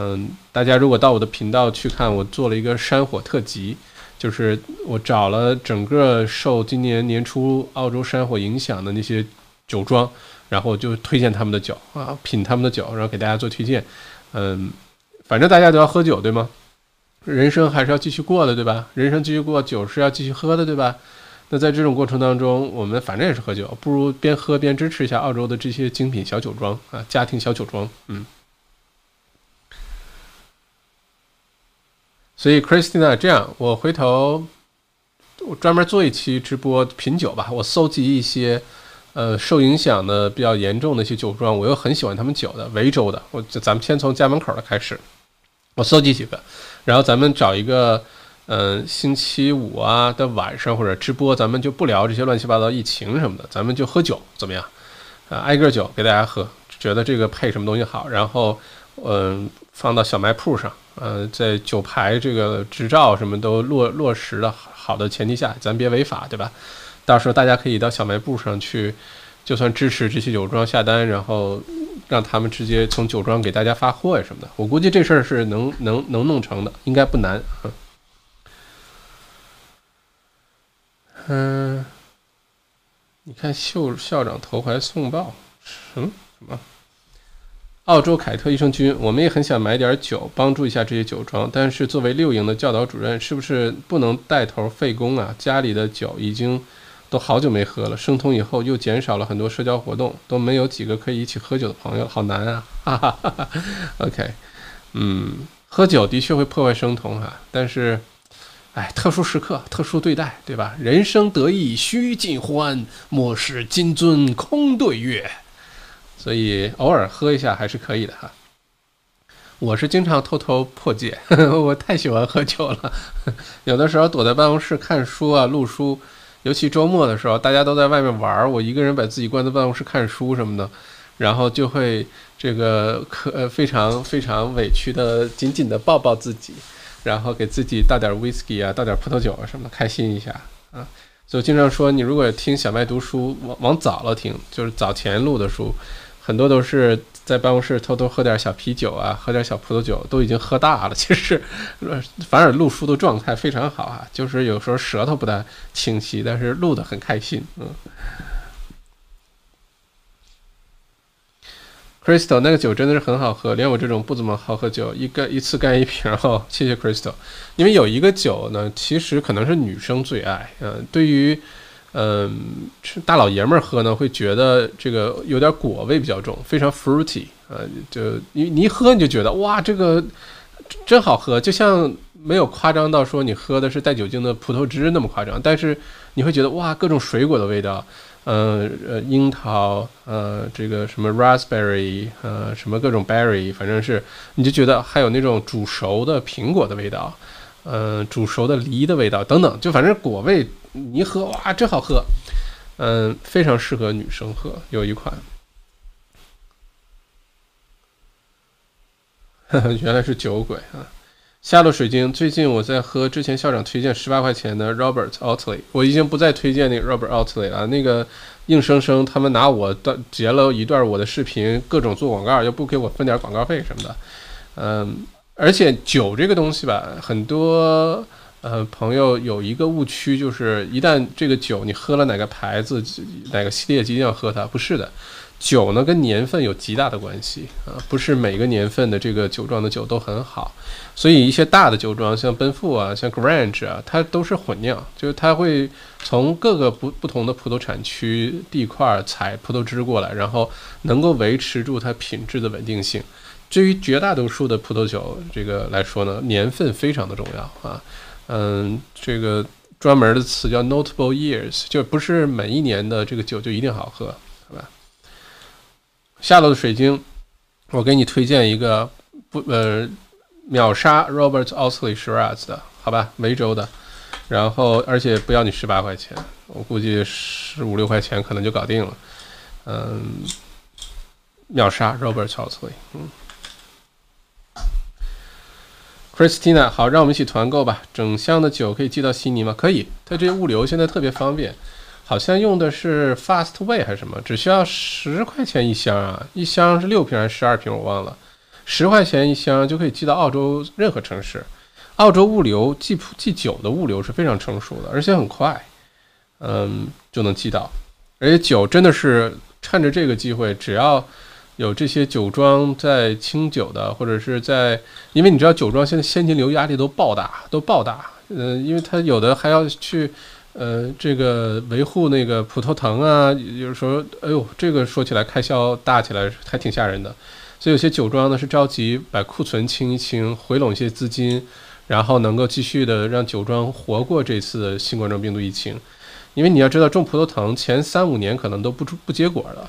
A: 嗯，大家如果到我的频道去看，我做了一个山火特辑，就是我找了整个受今年年初澳洲山火影响的那些酒庄，然后就推荐他们的酒啊，品他们的酒，然后给大家做推荐。嗯，反正大家都要喝酒，对吗？人生还是要继续过的，对吧？人生继续过，酒是要继续喝的，对吧？那在这种过程当中，我们反正也是喝酒，不如边喝边支持一下澳洲的这些精品小酒庄啊，家庭小酒庄。嗯。所以，Christina，这样，我回头我专门做一期直播品酒吧，我搜集一些呃受影响的比较严重的一些酒庄，我又很喜欢他们酒的维州的，我就咱们先从家门口的开始，我搜集几个。然后咱们找一个，嗯，星期五啊的晚上或者直播，咱们就不聊这些乱七八糟疫情什么的，咱们就喝酒怎么样？啊，挨个酒给大家喝，觉得这个配什么东西好，然后，嗯，放到小卖铺上，嗯，在酒牌这个执照什么都落落实的好的前提下，咱别违法，对吧？到时候大家可以到小卖部上去，就算支持这些酒庄下单，然后。让他们直接从酒庄给大家发货呀什么的，我估计这事儿是能能能弄成的，应该不难。嗯，你看秀校长投怀送抱，什么什么？澳洲凯特益生菌，我们也很想买点酒，帮助一下这些酒庄，但是作为六营的教导主任，是不是不能带头费工啊？家里的酒已经。都好久没喝了，生酮以后又减少了很多社交活动，都没有几个可以一起喝酒的朋友，好难啊！哈哈哈哈 OK，嗯，喝酒的确会破坏生酮哈，但是，哎，特殊时刻特殊对待，对吧？人生得意须尽欢，莫使金樽空对月，所以偶尔喝一下还是可以的哈。我是经常偷偷破戒，我太喜欢喝酒了，有的时候躲在办公室看书啊，录书。尤其周末的时候，大家都在外面玩，我一个人把自己关在办公室看书什么的，然后就会这个可呃非常非常委屈的紧紧的抱抱自己，然后给自己倒点 whisky 啊，倒点葡萄酒啊什么的，开心一下啊。所以经常说，你如果听小麦读书，往往早了听，就是早前录的书，很多都是。在办公室偷偷喝点小啤酒啊，喝点小葡萄酒，都已经喝大了。其实，反而录书的状态非常好啊，就是有时候舌头不太清晰，但是录的很开心。嗯，Crystal 那个酒真的是很好喝，连我这种不怎么好喝酒，一干一次干一瓶。哦，谢谢 Crystal。因为有一个酒呢，其实可能是女生最爱。嗯，对于。嗯，大老爷们儿喝呢，会觉得这个有点果味比较重，非常 fruity 啊，就你你一喝你就觉得哇，这个真好喝，就像没有夸张到说你喝的是带酒精的葡萄汁那么夸张，但是你会觉得哇，各种水果的味道，呃呃，樱桃，呃，这个什么 raspberry，呃，什么各种 berry，反正是你就觉得还有那种煮熟的苹果的味道，嗯，煮熟的梨的味道等等，就反正果味。你一喝哇，真好喝，嗯，非常适合女生喝。有一款，原来是酒鬼啊！夏洛水晶，最近我在喝之前校长推荐十八块钱的 Robert Outley，我已经不再推荐那个 Robert Outley 了。那个硬生生他们拿我的截了一段我的视频，各种做广告，又不给我分点广告费什么的。嗯，而且酒这个东西吧，很多。呃，朋友有一个误区，就是一旦这个酒你喝了哪个牌子、哪个系列，一定要喝它。不是的，酒呢跟年份有极大的关系啊，不是每个年份的这个酒庄的酒都很好，所以一些大的酒庄像奔富啊、像 Grange 啊，它都是混酿，就是它会从各个不不同的葡萄产区地块采葡萄汁过来，然后能够维持住它品质的稳定性。至于绝大多数的葡萄酒这个来说呢，年份非常的重要啊，嗯，这个专门的词叫 notable years，就不是每一年的这个酒就一定好喝，好吧？下落的水晶，我给你推荐一个不呃秒杀 Robert Osley Shiraz 的，好吧？梅州的，然后而且不要你十八块钱，我估计十五六块钱可能就搞定了，嗯，秒杀 Robert Osley，嗯。Christina，好，让我们一起团购吧。整箱的酒可以寄到悉尼吗？可以，它这物流现在特别方便，好像用的是 Fastway 还是什么，只需要十块钱一箱啊，一箱是六瓶还是十二瓶我忘了，十块钱一箱就可以寄到澳洲任何城市。澳洲物流寄寄酒的物流是非常成熟的，而且很快，嗯，就能寄到。而且酒真的是趁着这个机会，只要。有这些酒庄在清酒的，或者是在，因为你知道酒庄现在现金流压力都爆大，都爆大。嗯，因为他有的还要去，呃，这个维护那个葡萄藤啊，有时候，哎呦，这个说起来开销大起来还挺吓人的。所以有些酒庄呢是着急把库存清一清，回笼一些资金，然后能够继续的让酒庄活过这次新冠状病毒疫情。因为你要知道，种葡萄藤前三五年可能都不出不结果的。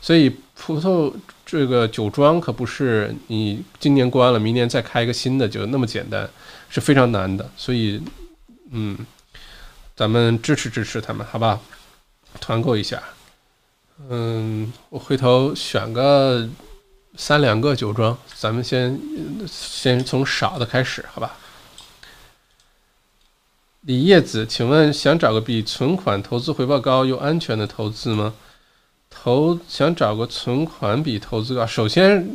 A: 所以葡萄这个酒庄可不是你今年关了，明年再开一个新的就那么简单，是非常难的。所以，嗯，咱们支持支持他们，好吧？团购一下。嗯，我回头选个三两个酒庄，咱们先先从少的开始，好吧？李叶子，请问想找个比存款投资回报高又安全的投资吗？投想找个存款比投资高，首先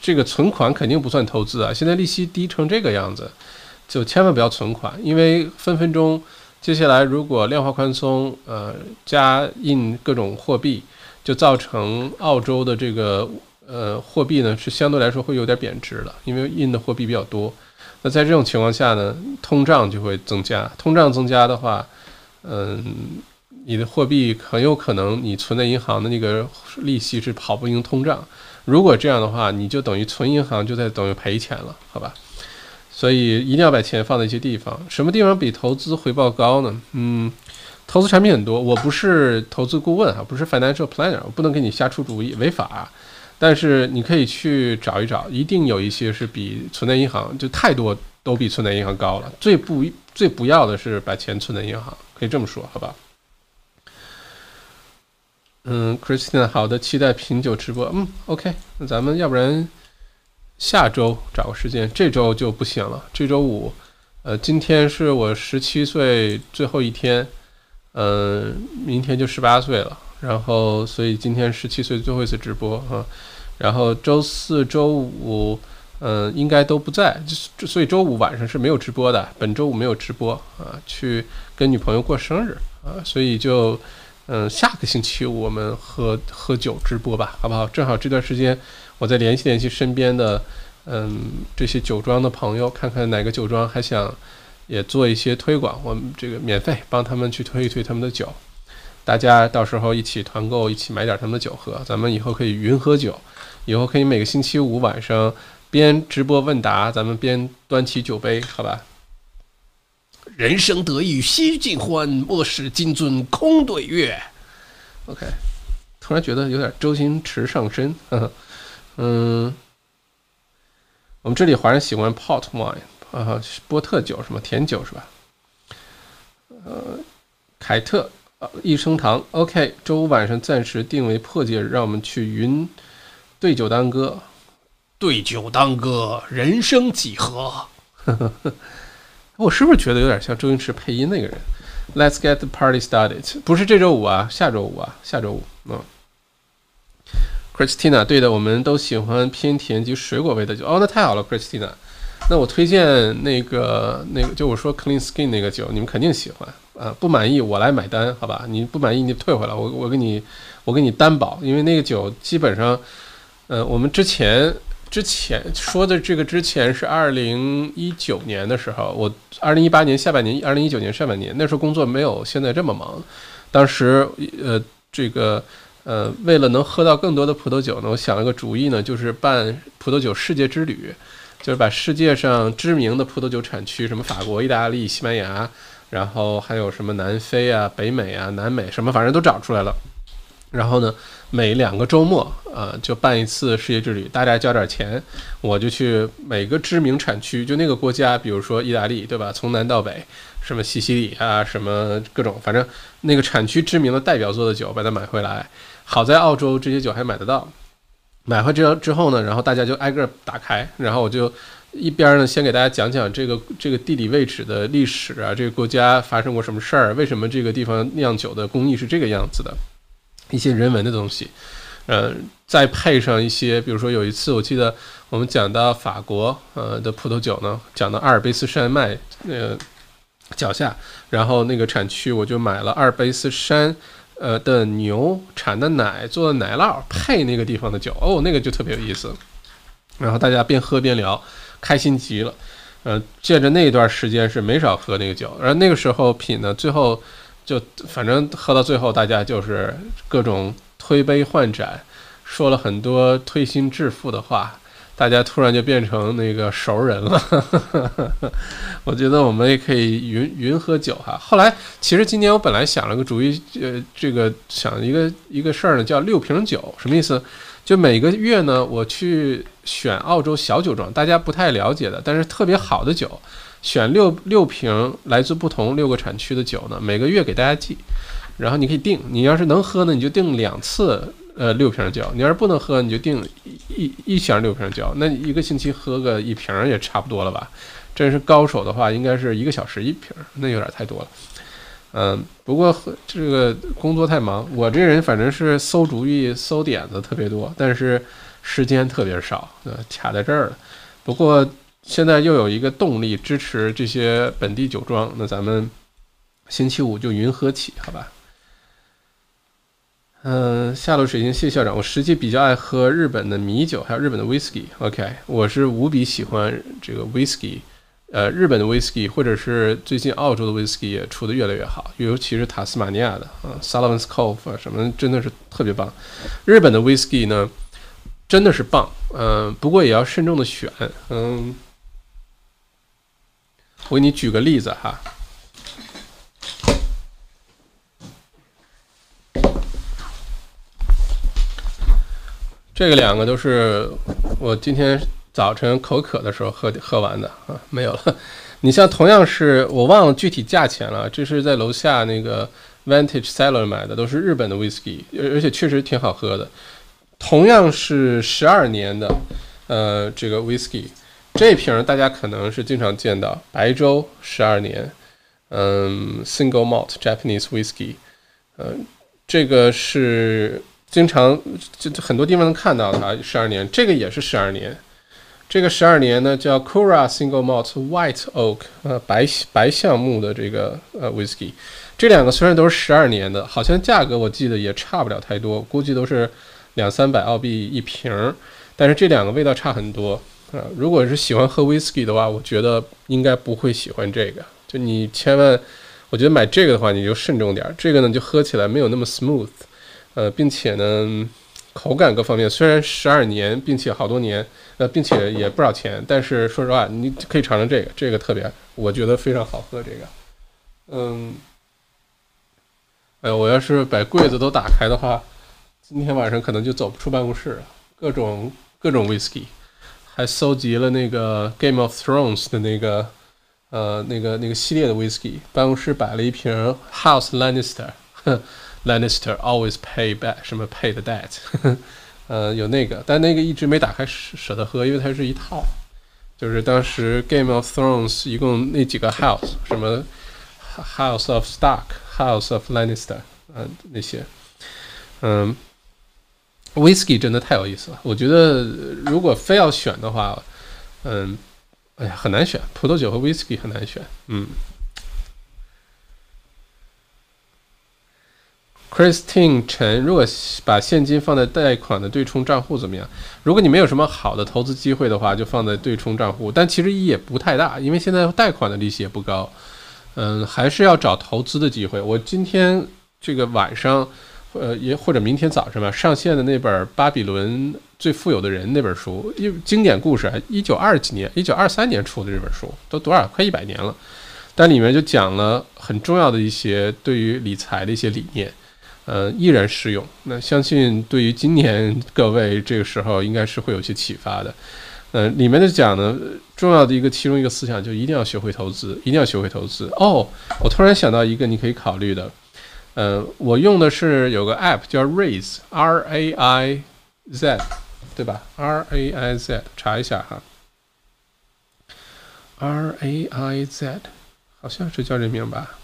A: 这个存款肯定不算投资啊。现在利息低成这个样子，就千万不要存款，因为分分钟接下来如果量化宽松，呃，加印各种货币，就造成澳洲的这个呃货币呢是相对来说会有点贬值了，因为印的货币比较多。那在这种情况下呢，通胀就会增加，通胀增加的话，嗯。你的货币很有可能，你存在银行的那个利息是跑不赢通胀。如果这样的话，你就等于存银行就在等于赔钱了，好吧？所以一定要把钱放在一些地方。什么地方比投资回报高呢？嗯，投资产品很多。我不是投资顾问哈，不是 financial planner，我不能给你瞎出主意，违法。但是你可以去找一找，一定有一些是比存在银行就太多都比存在银行高了。最不最不要的是把钱存在银行，可以这么说，好吧？嗯，Christine，好的，期待品酒直播。嗯，OK，那咱们要不然下周找个时间，这周就不行了。这周五，呃，今天是我十七岁最后一天，嗯，明天就十八岁了。然后，所以今天十七岁最后一次直播啊。然后周四周五，嗯，应该都不在，所以周五晚上是没有直播的。本周五没有直播啊，去跟女朋友过生日啊，所以就。嗯，下个星期我们喝喝酒直播吧，好不好？正好这段时间，我再联系联系身边的，嗯，这些酒庄的朋友，看看哪个酒庄还想也做一些推广，我们这个免费帮他们去推一推他们的酒，大家到时候一起团购，一起买点他们的酒喝，咱们以后可以云喝酒，以后可以每个星期五晚上边直播问答，咱们边端起酒杯，好吧？人生得意须尽欢，莫使金樽空对月。OK，突然觉得有点周星驰上身。嗯，我们这里华人喜欢 Port Wine 啊，波特酒什么甜酒是吧？呃，凯特啊，益生堂。OK，周五晚上暂时定为破戒日，让我们去云对酒当歌。对酒当歌，人生几何？呵呵呵我是不是觉得有点像周星驰配音那个人？Let's get the party started。不是这周五啊，下周五啊，下周五。嗯，Christina，对的，我们都喜欢偏甜及水果味的酒。哦，那太好了，Christina。那我推荐那个那个，就我说 Clean Skin 那个酒，你们肯定喜欢。呃，不满意我来买单，好吧？你不满意你退回来，我我给你我给你担保，因为那个酒基本上，呃，我们之前之前说的这个之前是二零一九年的时候，我二零一八年下半年，二零一九年上半年那时候工作没有现在这么忙，当时呃这个呃为了能喝到更多的葡萄酒呢，我想了个主意呢，就是办葡萄酒世界之旅，就是把世界上知名的葡萄酒产区，什么法国、意大利、西班牙。然后还有什么南非啊、北美啊、南美什么，反正都找出来了。然后呢，每两个周末啊，就办一次世界之旅，大家交点钱，我就去每个知名产区，就那个国家，比如说意大利，对吧？从南到北，什么西西里啊，什么各种，反正那个产区知名的代表作的酒，把它买回来。好在澳洲这些酒还买得到，买回之之后呢，然后大家就挨个打开，然后我就。一边呢，先给大家讲讲这个这个地理位置的历史啊，这个国家发生过什么事儿，为什么这个地方酿酒的工艺是这个样子的，一些人文的东西，呃，再配上一些，比如说有一次我记得我们讲到法国呃的葡萄酒呢，讲到阿尔卑斯山脉呃脚下，然后那个产区我就买了阿尔卑斯山呃的牛产的奶做的奶酪配那个地方的酒，哦，那个就特别有意思，然后大家边喝边聊。开心极了，呃，借着那一段时间是没少喝那个酒，而那个时候品呢，最后就反正喝到最后，大家就是各种推杯换盏，说了很多推心置腹的话，大家突然就变成那个熟人了。我觉得我们也可以云云喝酒哈。后来其实今年我本来想了个主意，呃，这个想一个一个事儿呢，叫六瓶酒，什么意思？就每个月呢，我去选澳洲小酒庄，大家不太了解的，但是特别好的酒，选六六瓶来自不同六个产区的酒呢，每个月给大家寄，然后你可以订，你要是能喝呢，你就订两次，呃，六瓶酒；你要是不能喝，你就订一一箱六瓶酒，那一个星期喝个一瓶也差不多了吧？真是高手的话，应该是一个小时一瓶，那有点太多了。嗯，不过这个工作太忙，我这人反正是馊主意、馊点子特别多，但是时间特别少，呃，卡在这儿了。不过现在又有一个动力支持这些本地酒庄，那咱们星期五就云喝起，好吧？嗯，下路水晶谢校长，我实际比较爱喝日本的米酒，还有日本的 whisky。OK，我是无比喜欢这个 whisky。呃，日本的 whisky 或者是最近澳洲的 whisky 也出的越来越好，尤其是塔斯马尼亚的啊，Sullivan's Cove 啊，什么真的是特别棒。日本的 whisky 呢，真的是棒，嗯，不过也要慎重的选，嗯，我给你举个例子哈，这个两个都是我今天。早晨口渴的时候喝喝完的啊，没有了。你像同样是我忘了具体价钱了，这是在楼下那个 Vantage Cellar 买的，都是日本的 whisky，而而且确实挺好喝的。同样是十二年的，呃，这个 whisky，这瓶大家可能是经常见到，白州十二年，嗯，Single Malt Japanese whisky，嗯，这个是经常就很多地方能看到它十二年，这个也是十二年。这个十二年呢，叫 Cura Single Malt White Oak，呃，白白橡木的这个呃 whisky，这两个虽然都是十二年的，好像价格我记得也差不了太多，估计都是两三百澳币一瓶儿，但是这两个味道差很多啊。如果是喜欢喝 whisky 的话，我觉得应该不会喜欢这个。就你千万，我觉得买这个的话，你就慎重点儿。这个呢，就喝起来没有那么 smooth，呃，并且呢。口感各方面虽然十二年，并且好多年，呃，并且也不少钱，但是说实话，你可以尝尝这个，这个特别，我觉得非常好喝。这个，嗯，哎，我要是把柜子都打开的话，今天晚上可能就走不出办公室了。各种各种 whisky，还搜集了那个 Game of Thrones 的那个，呃，那个那个系列的 whisky。办公室摆了一瓶 House Lannister 哼。Lannister always pay back 什么 pay the debt，呃，有那个，但那个一直没打开舍舍得喝，因为它是一套，就是当时 Game of Thrones 一共那几个 house，什么 House of Stark，House of Lannister，嗯，那些，嗯，Whisky 真的太有意思了，我觉得如果非要选的话，嗯，哎呀，很难选，葡萄酒和 Whisky 很难选，嗯。Christine 陈，如果把现金放在贷款的对冲账户怎么样？如果你没有什么好的投资机会的话，就放在对冲账户，但其实意义也不太大，因为现在贷款的利息也不高。嗯，还是要找投资的机会。我今天这个晚上，呃，也或者明天早上吧，上线的那本《巴比伦最富有的人》那本书，因经典故事，一九二几年，一九二三年出的这本书，都多少快一百年了，但里面就讲了很重要的一些对于理财的一些理念。呃，依然适用。那相信对于今年各位这个时候应该是会有些启发的。呃，里面的讲呢，重要的一个其中一个思想就一定要学会投资，一定要学会投资。哦，我突然想到一个你可以考虑的。呃，我用的是有个 app 叫 Raise，R A I Z，对吧？R A I Z，查一下哈。R A I Z，好像是叫这名吧。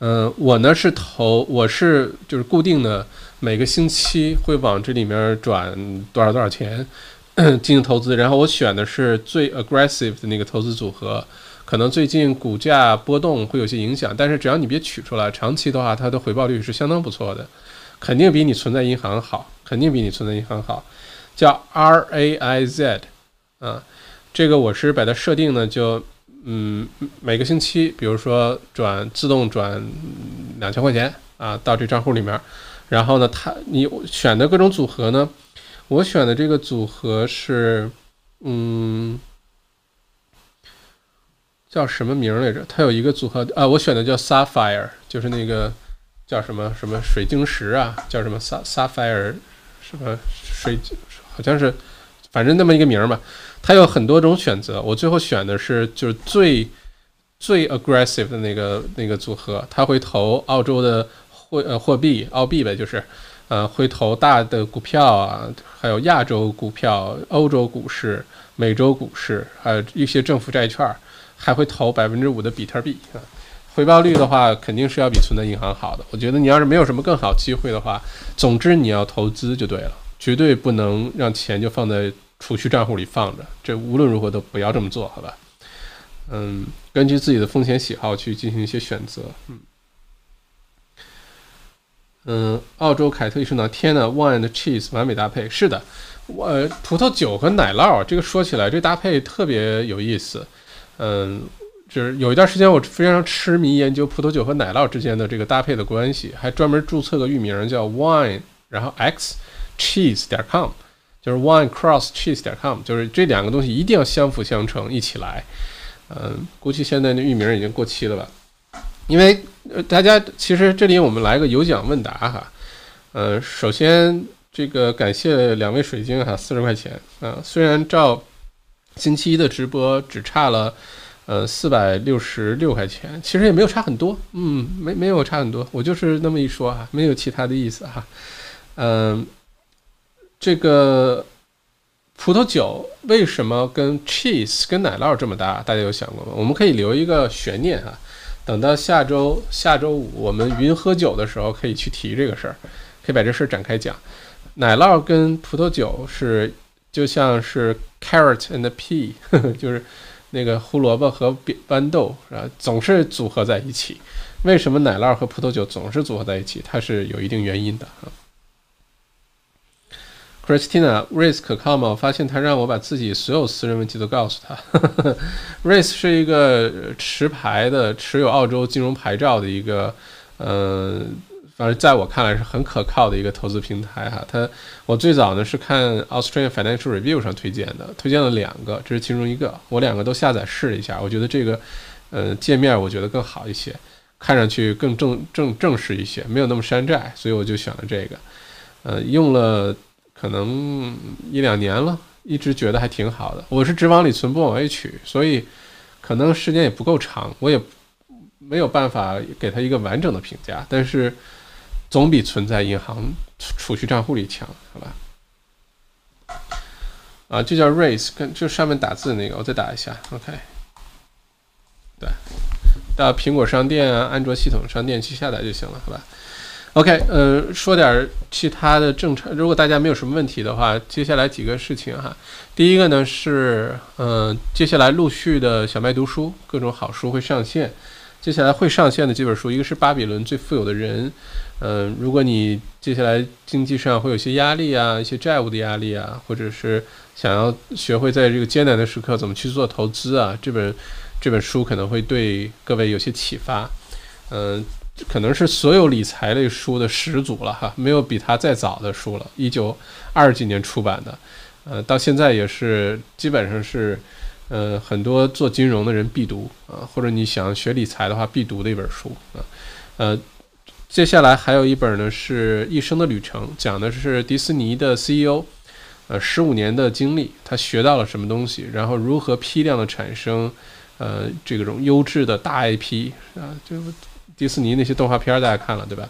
A: 嗯，我呢是投，我是就是固定的，每个星期会往这里面转多少多少钱 进行投资，然后我选的是最 aggressive 的那个投资组合，可能最近股价波动会有些影响，但是只要你别取出来，长期的话它的回报率是相当不错的，肯定比你存在银行好，肯定比你存在银行好，叫 R A I Z，啊，这个我是把它设定呢就。嗯，每个星期，比如说转自动转两千块钱啊，到这账户里面，然后呢，它你选的各种组合呢，我选的这个组合是，嗯，叫什么名来着？它有一个组合啊，我选的叫 Sapphire，就是那个叫什么什么水晶石啊，叫什么 Sapphire 什么水，好像是，反正那么一个名儿吧。它有很多种选择，我最后选的是就是最最 aggressive 的那个那个组合，它会投澳洲的货呃货币澳币呗，就是呃会投大的股票啊，还有亚洲股票、欧洲股市、美洲股市，还有一些政府债券，还会投百分之五的比特币啊。回报率的话，肯定是要比存在银行好的。我觉得你要是没有什么更好机会的话，总之你要投资就对了，绝对不能让钱就放在。储蓄账户里放着，这无论如何都不要这么做，好吧？嗯，根据自己的风险喜好去进行一些选择。嗯，嗯，澳洲凯特医生呢？天呐，wine cheese 完美搭配，是的，我葡萄酒和奶酪，这个说起来这搭配特别有意思。嗯，就是有一段时间我非常痴迷研究葡萄酒和奶酪之间的这个搭配的关系，还专门注册个域名叫 wine，然后 x cheese 点 com。就是 one cross cheese 点 com，就是这两个东西一定要相辅相成一起来。嗯，估计现在那域名已经过期了吧？因为呃大家其实这里我们来个有奖问答哈。呃，首先这个感谢两位水晶哈，四十块钱啊。虽然照星期一的直播只差了呃四百六十六块钱，其实也没有差很多。嗯，没没有差很多，我就是那么一说哈，没有其他的意思哈。嗯。这个葡萄酒为什么跟 cheese 跟奶酪这么搭？大家有想过吗？我们可以留一个悬念啊，等到下周下周五我们云喝酒的时候，可以去提这个事儿，可以把这事儿展开讲。奶酪跟葡萄酒是就像是 carrot and pea，就是那个胡萝卜和豌豆啊，总是组合在一起。为什么奶酪和葡萄酒总是组合在一起？它是有一定原因的啊。Christina，Race 可靠吗？我发现他让我把自己所有私人问题都告诉他。Race 是一个持牌的、持有澳洲金融牌照的一个，呃，反正在我看来是很可靠的一个投资平台哈。他我最早呢是看 Australian Financial Review 上推荐的，推荐了两个，这是其中一个。我两个都下载试了一下，我觉得这个，呃，界面我觉得更好一些，看上去更正正正式一些，没有那么山寨，所以我就选了这个。呃，用了。可能一两年了，一直觉得还挺好的。我是只往里存，不往外取，所以可能时间也不够长，我也没有办法给他一个完整的评价。但是总比存在银行储蓄账户里强，好吧？啊，就叫 Race，跟就上面打字那个，我再打一下，OK。对，到苹果商店啊、安卓系统商店去下载就行了，好吧？OK，呃，说点其他的正常。如果大家没有什么问题的话，接下来几个事情哈。第一个呢是，嗯，接下来陆续的小麦读书各种好书会上线。接下来会上线的几本书，一个是《巴比伦最富有的人》，嗯，如果你接下来经济上会有些压力啊，一些债务的压力啊，或者是想要学会在这个艰难的时刻怎么去做投资啊，这本这本书可能会对各位有些启发。嗯，可能是所有理财类书的始祖了哈，没有比它再早的书了，一九二几年出版的，呃，到现在也是基本上是。呃，很多做金融的人必读啊，或者你想学理财的话必读的一本书啊。呃，接下来还有一本呢，是一生的旅程，讲的是迪士尼的 CEO，呃，十五年的经历，他学到了什么东西，然后如何批量的产生，呃，这种优质的大 IP 啊，就迪士尼那些动画片大家看了对吧？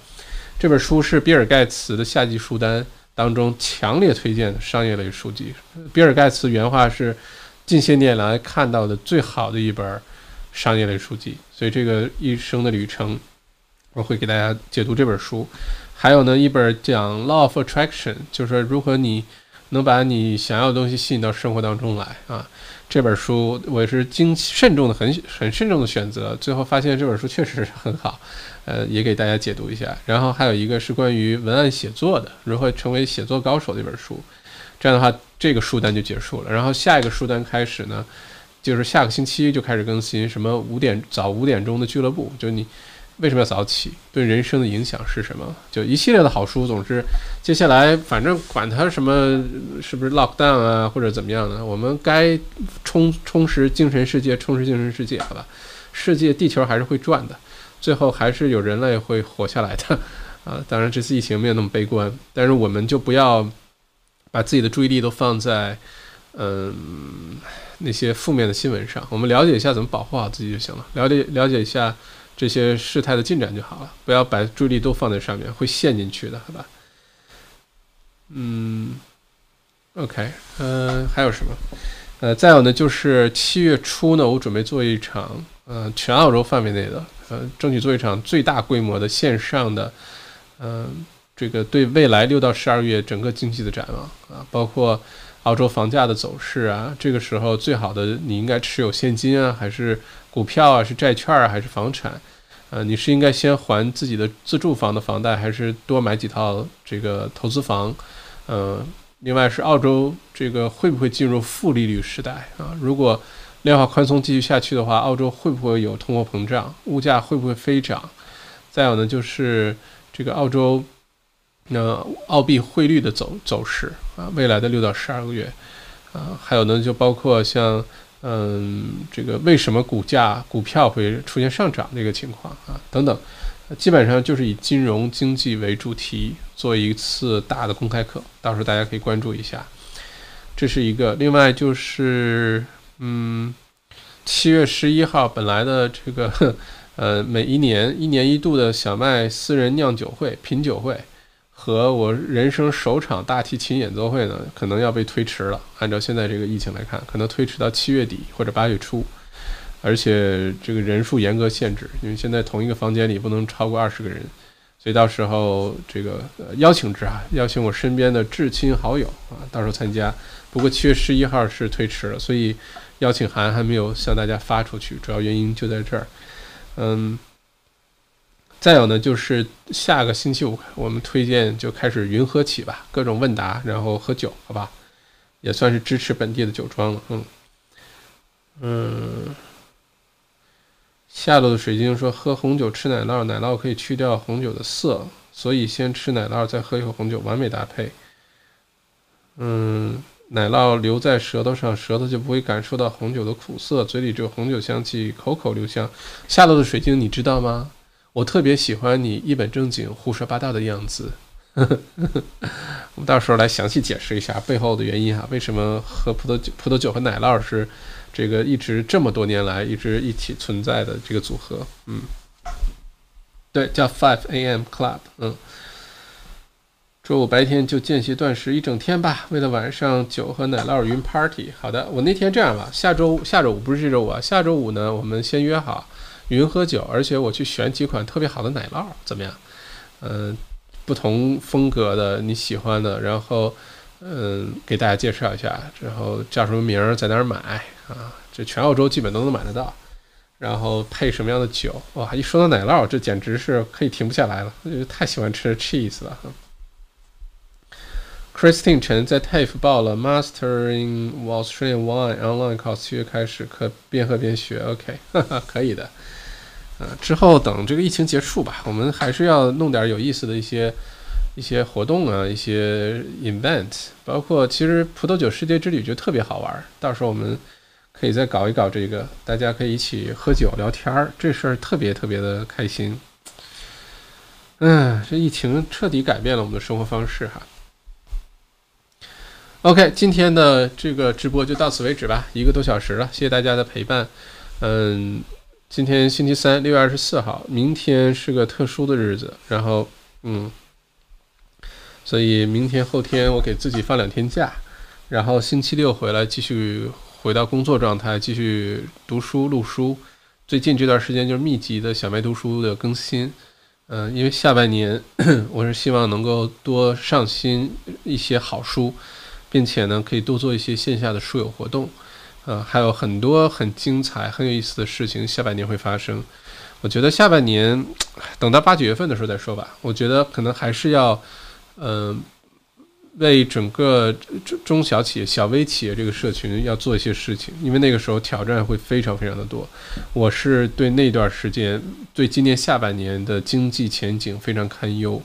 A: 这本书是比尔盖茨的夏季书单当中强烈推荐的商业类书籍。比尔盖茨原话是。近些年来看到的最好的一本商业类书籍，所以这个一生的旅程，我会给大家解读这本书。还有呢，一本讲 Law of Attraction，就是说如何你能把你想要的东西吸引到生活当中来啊。这本书我也是经慎重的很很慎重的选择，最后发现这本书确实是很好，呃，也给大家解读一下。然后还有一个是关于文案写作的，如何成为写作高手的一本书。这样的话，这个书单就结束了。然后下一个书单开始呢，就是下个星期就开始更新什么五点早五点钟的俱乐部，就你为什么要早起，对人生的影响是什么？就一系列的好书。总之，接下来反正管它什么是不是 lock down 啊，或者怎么样的，我们该充充实精神世界，充实精神世界，好吧？世界地球还是会转的，最后还是有人类会活下来的啊。当然这次疫情没有那么悲观，但是我们就不要。把自己的注意力都放在，嗯，那些负面的新闻上。我们了解一下怎么保护好自己就行了，了解了解一下这些事态的进展就好了。不要把注意力都放在上面，会陷进去的，好吧？嗯，OK，嗯，还有什么？呃，再有呢，就是七月初呢，我准备做一场，呃，全澳洲范围内的，呃，争取做一场最大规模的线上的，嗯。这个对未来六到十二月整个经济的展望啊，包括澳洲房价的走势啊，这个时候最好的你应该持有现金啊，还是股票啊，是债券啊，还是房产？呃，你是应该先还自己的自住房的房贷，还是多买几套这个投资房？呃，另外是澳洲这个会不会进入负利率时代啊？如果量化宽松继续下去的话，澳洲会不会有通货膨胀？物价会不会飞涨？再有呢，就是这个澳洲。那澳币汇率的走走势啊，未来的六到十二个月，啊，还有呢，就包括像嗯，这个为什么股价股票会出现上涨这个情况啊，等等，基本上就是以金融经济为主题做一次大的公开课，到时候大家可以关注一下。这是一个，另外就是嗯，七月十一号本来的这个 呃，每一年一年一度的小麦私人酿酒会品酒会。和我人生首场大提琴演奏会呢，可能要被推迟了。按照现在这个疫情来看，可能推迟到七月底或者八月初，而且这个人数严格限制，因为现在同一个房间里不能超过二十个人，所以到时候这个邀请制啊，邀请我身边的至亲好友啊，到时候参加。不过七月十一号是推迟了，所以邀请函还没有向大家发出去，主要原因就在这儿。嗯。再有呢，就是下个星期五，我们推荐就开始云喝起吧，各种问答，然后喝酒，好吧，也算是支持本地的酒庄了。嗯嗯，下路的水晶说，喝红酒吃奶酪，奶酪可以去掉红酒的涩，所以先吃奶酪，再喝一口红酒，完美搭配。嗯，奶酪留在舌头上，舌头就不会感受到红酒的苦涩，嘴里只有红酒香气，口口留香。下路的水晶，你知道吗？我特别喜欢你一本正经胡说八道的样子，我们到时候来详细解释一下背后的原因哈，为什么喝葡萄酒、葡萄酒和奶酪是这个一直这么多年来一直一起存在的这个组合？嗯，对，叫 Five A.M. Club。嗯，周五白天就间歇断食一整天吧，为了晚上酒和奶酪云 party。好的，我那天这样吧，下周下周五不是这周五啊，下周五呢，我们先约好。云喝酒，而且我去选几款特别好的奶酪，怎么样？嗯，不同风格的你喜欢的，然后嗯，给大家介绍一下，然后叫什么名儿，在哪儿买啊？这全澳洲基本都能买得到。然后配什么样的酒？哇，一说到奶酪，这简直是可以停不下来了，太喜欢吃 cheese 了。Christine 陈在 TAFE 报了 Mastering Australian Wine Online Course，七月开始，可边喝边学。OK，哈哈可以的。呃，之后等这个疫情结束吧，我们还是要弄点有意思的一些一些活动啊，一些 event，包括其实葡萄酒世界之旅就特别好玩，到时候我们可以再搞一搞这个，大家可以一起喝酒聊天儿，这事儿特别特别的开心。嗯，这疫情彻底改变了我们的生活方式哈。OK，今天的这个直播就到此为止吧，一个多小时了，谢谢大家的陪伴。嗯，今天星期三，六月二十四号，明天是个特殊的日子，然后嗯，所以明天后天我给自己放两天假，然后星期六回来继续回到工作状态，继续读书录书。最近这段时间就是密集的小麦读书的更新。嗯，因为下半年 我是希望能够多上新一些好书。并且呢，可以多做一些线下的书友活动，呃，还有很多很精彩、很有意思的事情，下半年会发生。我觉得下半年等到八九月份的时候再说吧。我觉得可能还是要，嗯，为整个中中小企业、小微企业这个社群要做一些事情，因为那个时候挑战会非常非常的多。我是对那段时间、对今年下半年的经济前景非常堪忧。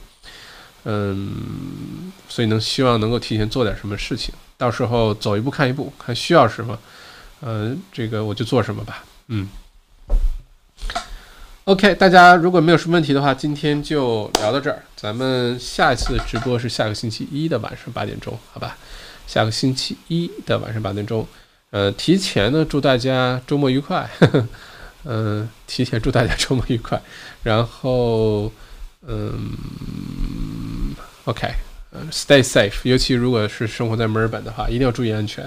A: 嗯，所以能希望能够提前做点什么事情，到时候走一步看一步，看需要什么，呃，这个我就做什么吧。嗯，OK，大家如果没有什么问题的话，今天就聊到这儿。咱们下一次直播是下个星期一的晚上八点钟，好吧？下个星期一的晚上八点钟，呃，提前呢祝大家周末愉快，嗯，提前祝大家周末愉快，然后。嗯，OK，嗯，Stay safe，尤其如果是生活在墨尔本的话，一定要注意安全。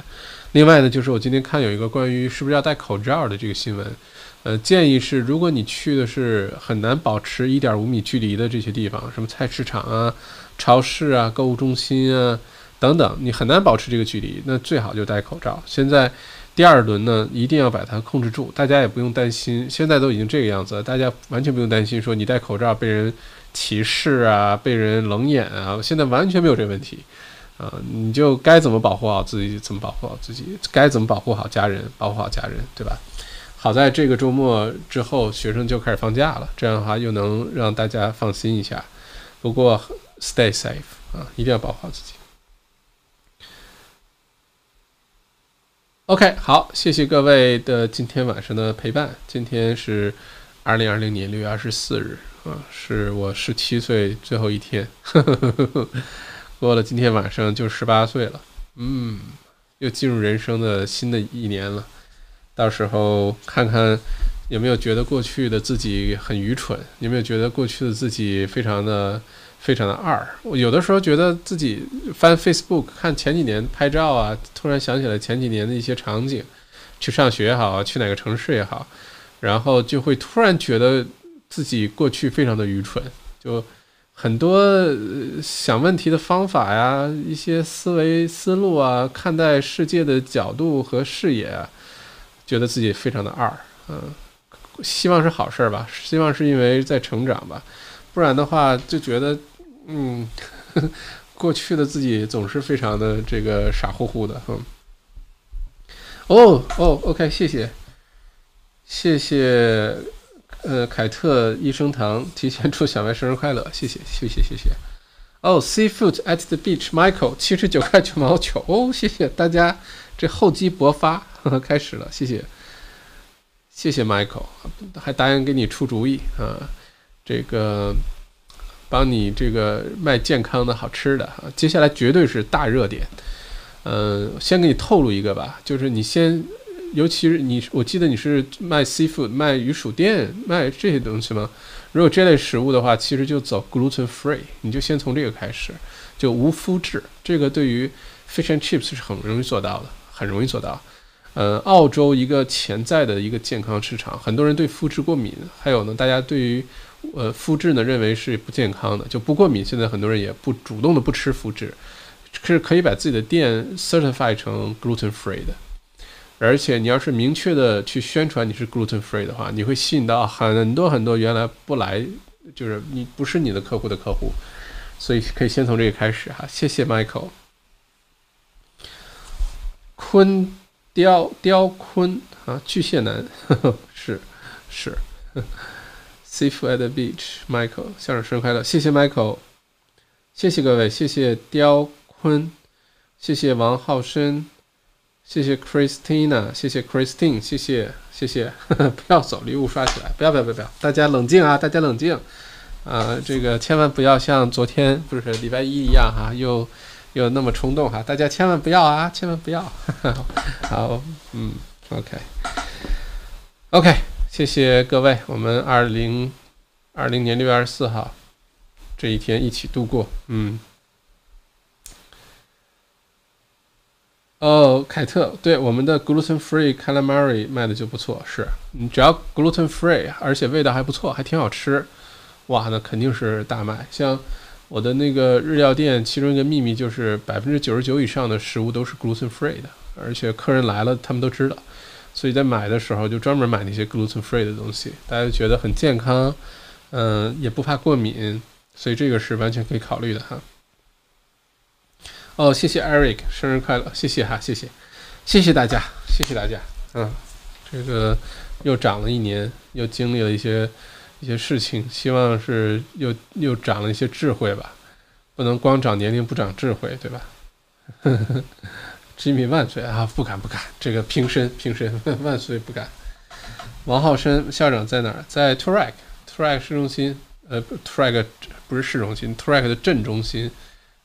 A: 另外呢，就是我今天看有一个关于是不是要戴口罩的这个新闻，呃，建议是，如果你去的是很难保持一点五米距离的这些地方，什么菜市场啊、超市啊、购物中心啊等等，你很难保持这个距离，那最好就戴口罩。现在。第二轮呢，一定要把它控制住，大家也不用担心。现在都已经这个样子了，大家完全不用担心说你戴口罩被人歧视啊，被人冷眼啊。现在完全没有这个问题，啊，你就该怎么保护好自己怎么保护好自己，该怎么保护好家人保护好家人，对吧？好在这个周末之后，学生就开始放假了，这样的话又能让大家放心一下。不过，stay safe 啊，一定要保护好自己。OK，好，谢谢各位的今天晚上的陪伴。今天是二零二零年六月二十四日啊，是我十七岁最后一天，呵呵呵过了今天晚上就十八岁了，嗯，又进入人生的新的一年了。到时候看看有没有觉得过去的自己很愚蠢，有没有觉得过去的自己非常的。非常的二，我有的时候觉得自己翻 Facebook 看前几年拍照啊，突然想起来前几年的一些场景，去上学也好，去哪个城市也好，然后就会突然觉得自己过去非常的愚蠢，就很多想问题的方法呀，一些思维思路啊，看待世界的角度和视野，觉得自己非常的二，嗯，希望是好事儿吧，希望是因为在成长吧，不然的话就觉得。嗯，过去的自己总是非常的这个傻乎乎的，嗯。哦哦，OK，谢谢，谢谢，呃，凯特益生堂提前祝小麦生日快乐，谢谢，谢谢，谢谢。哦，Seafood at the beach，Michael，七十九块九毛九，哦，谢谢大家，这厚积薄发，开始了，谢谢，谢谢 Michael，还答应给你出主意啊，这个。帮你这个卖健康的好吃的，接下来绝对是大热点。嗯，先给你透露一个吧，就是你先，尤其是你，我记得你是卖 seafood、卖鱼薯店、卖这些东西吗？如果这类食物的话，其实就走 gluten free，你就先从这个开始，就无麸质。这个对于 fish and chips 是很容易做到的，很容易做到。呃，澳洲一个潜在的一个健康市场，很多人对麸质过敏，还有呢，大家对于。呃，麸质呢认为是不健康的，就不过敏。现在很多人也不主动的不吃麸质，是可以把自己的店 certify 成 gluten free 的。而且你要是明确的去宣传你是 gluten free 的话，你会吸引到很多很多原来不来，就是你不是你的客户的客户，所以可以先从这个开始哈。谢谢 Michael，坤雕雕坤啊，巨蟹男。呵 呵是是，Safe at the beach，Michael，相声生日快乐，谢谢 Michael，谢谢各位，谢谢雕坤，谢谢王浩生。谢谢 Christina，谢谢 Christine，谢谢谢谢，不要走，礼物刷起来，不要不要不要不要，大家冷静啊，大家冷静，啊，这个千万不要像昨天不是礼拜一一样哈，又又那么冲动哈，大家千万不要啊，千万不要，好，嗯，OK，OK，谢谢各位，我们二零二零年六月二十四号这一天一起度过，嗯。哦，凯特，对我们的 gluten free calamari 卖的就不错，是你只要 gluten free，而且味道还不错，还挺好吃，哇，那肯定是大卖。像我的那个日料店，其中一个秘密就是百分之九十九以上的食物都是 gluten free 的，而且客人来了，他们都知道，所以在买的时候就专门买那些 gluten free 的东西，大家觉得很健康，嗯，也不怕过敏，所以这个是完全可以考虑的哈。哦，谢谢 Eric，生日快乐！谢谢哈，谢谢，谢谢大家，谢谢大家。嗯，这个又长了一年，又经历了一些一些事情，希望是又又长了一些智慧吧。不能光长年龄不长智慧，对吧？Jimmy 万岁啊！不敢不敢，这个平身平身 万岁不敢。王浩生校长在哪儿？在 t r a c k t r a c k 市中心，呃 t r a c k 不是市中心 t r a c k 的镇中心。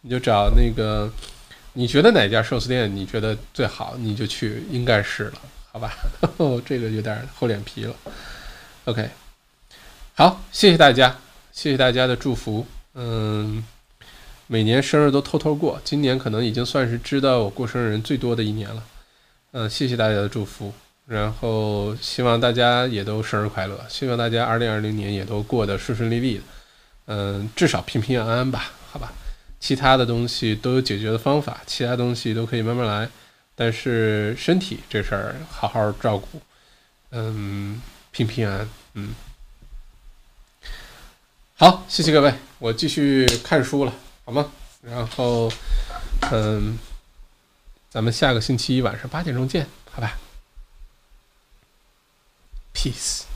A: 你就找那个，你觉得哪家寿司店你觉得最好，你就去，应该是了，好吧？这个有点厚脸皮了。OK，好，谢谢大家，谢谢大家的祝福。嗯，每年生日都偷偷过，今年可能已经算是知道我过生日人最多的一年了。嗯，谢谢大家的祝福，然后希望大家也都生日快乐，希望大家2020年也都过得顺顺利利的。嗯，至少平平安安吧，好吧？其他的东西都有解决的方法，其他东西都可以慢慢来，但是身体这事儿好好照顾，嗯，平平安，嗯，好，谢谢各位，我继续看书了，好吗？然后，嗯，咱们下个星期一晚上八点钟见，好吧？Peace。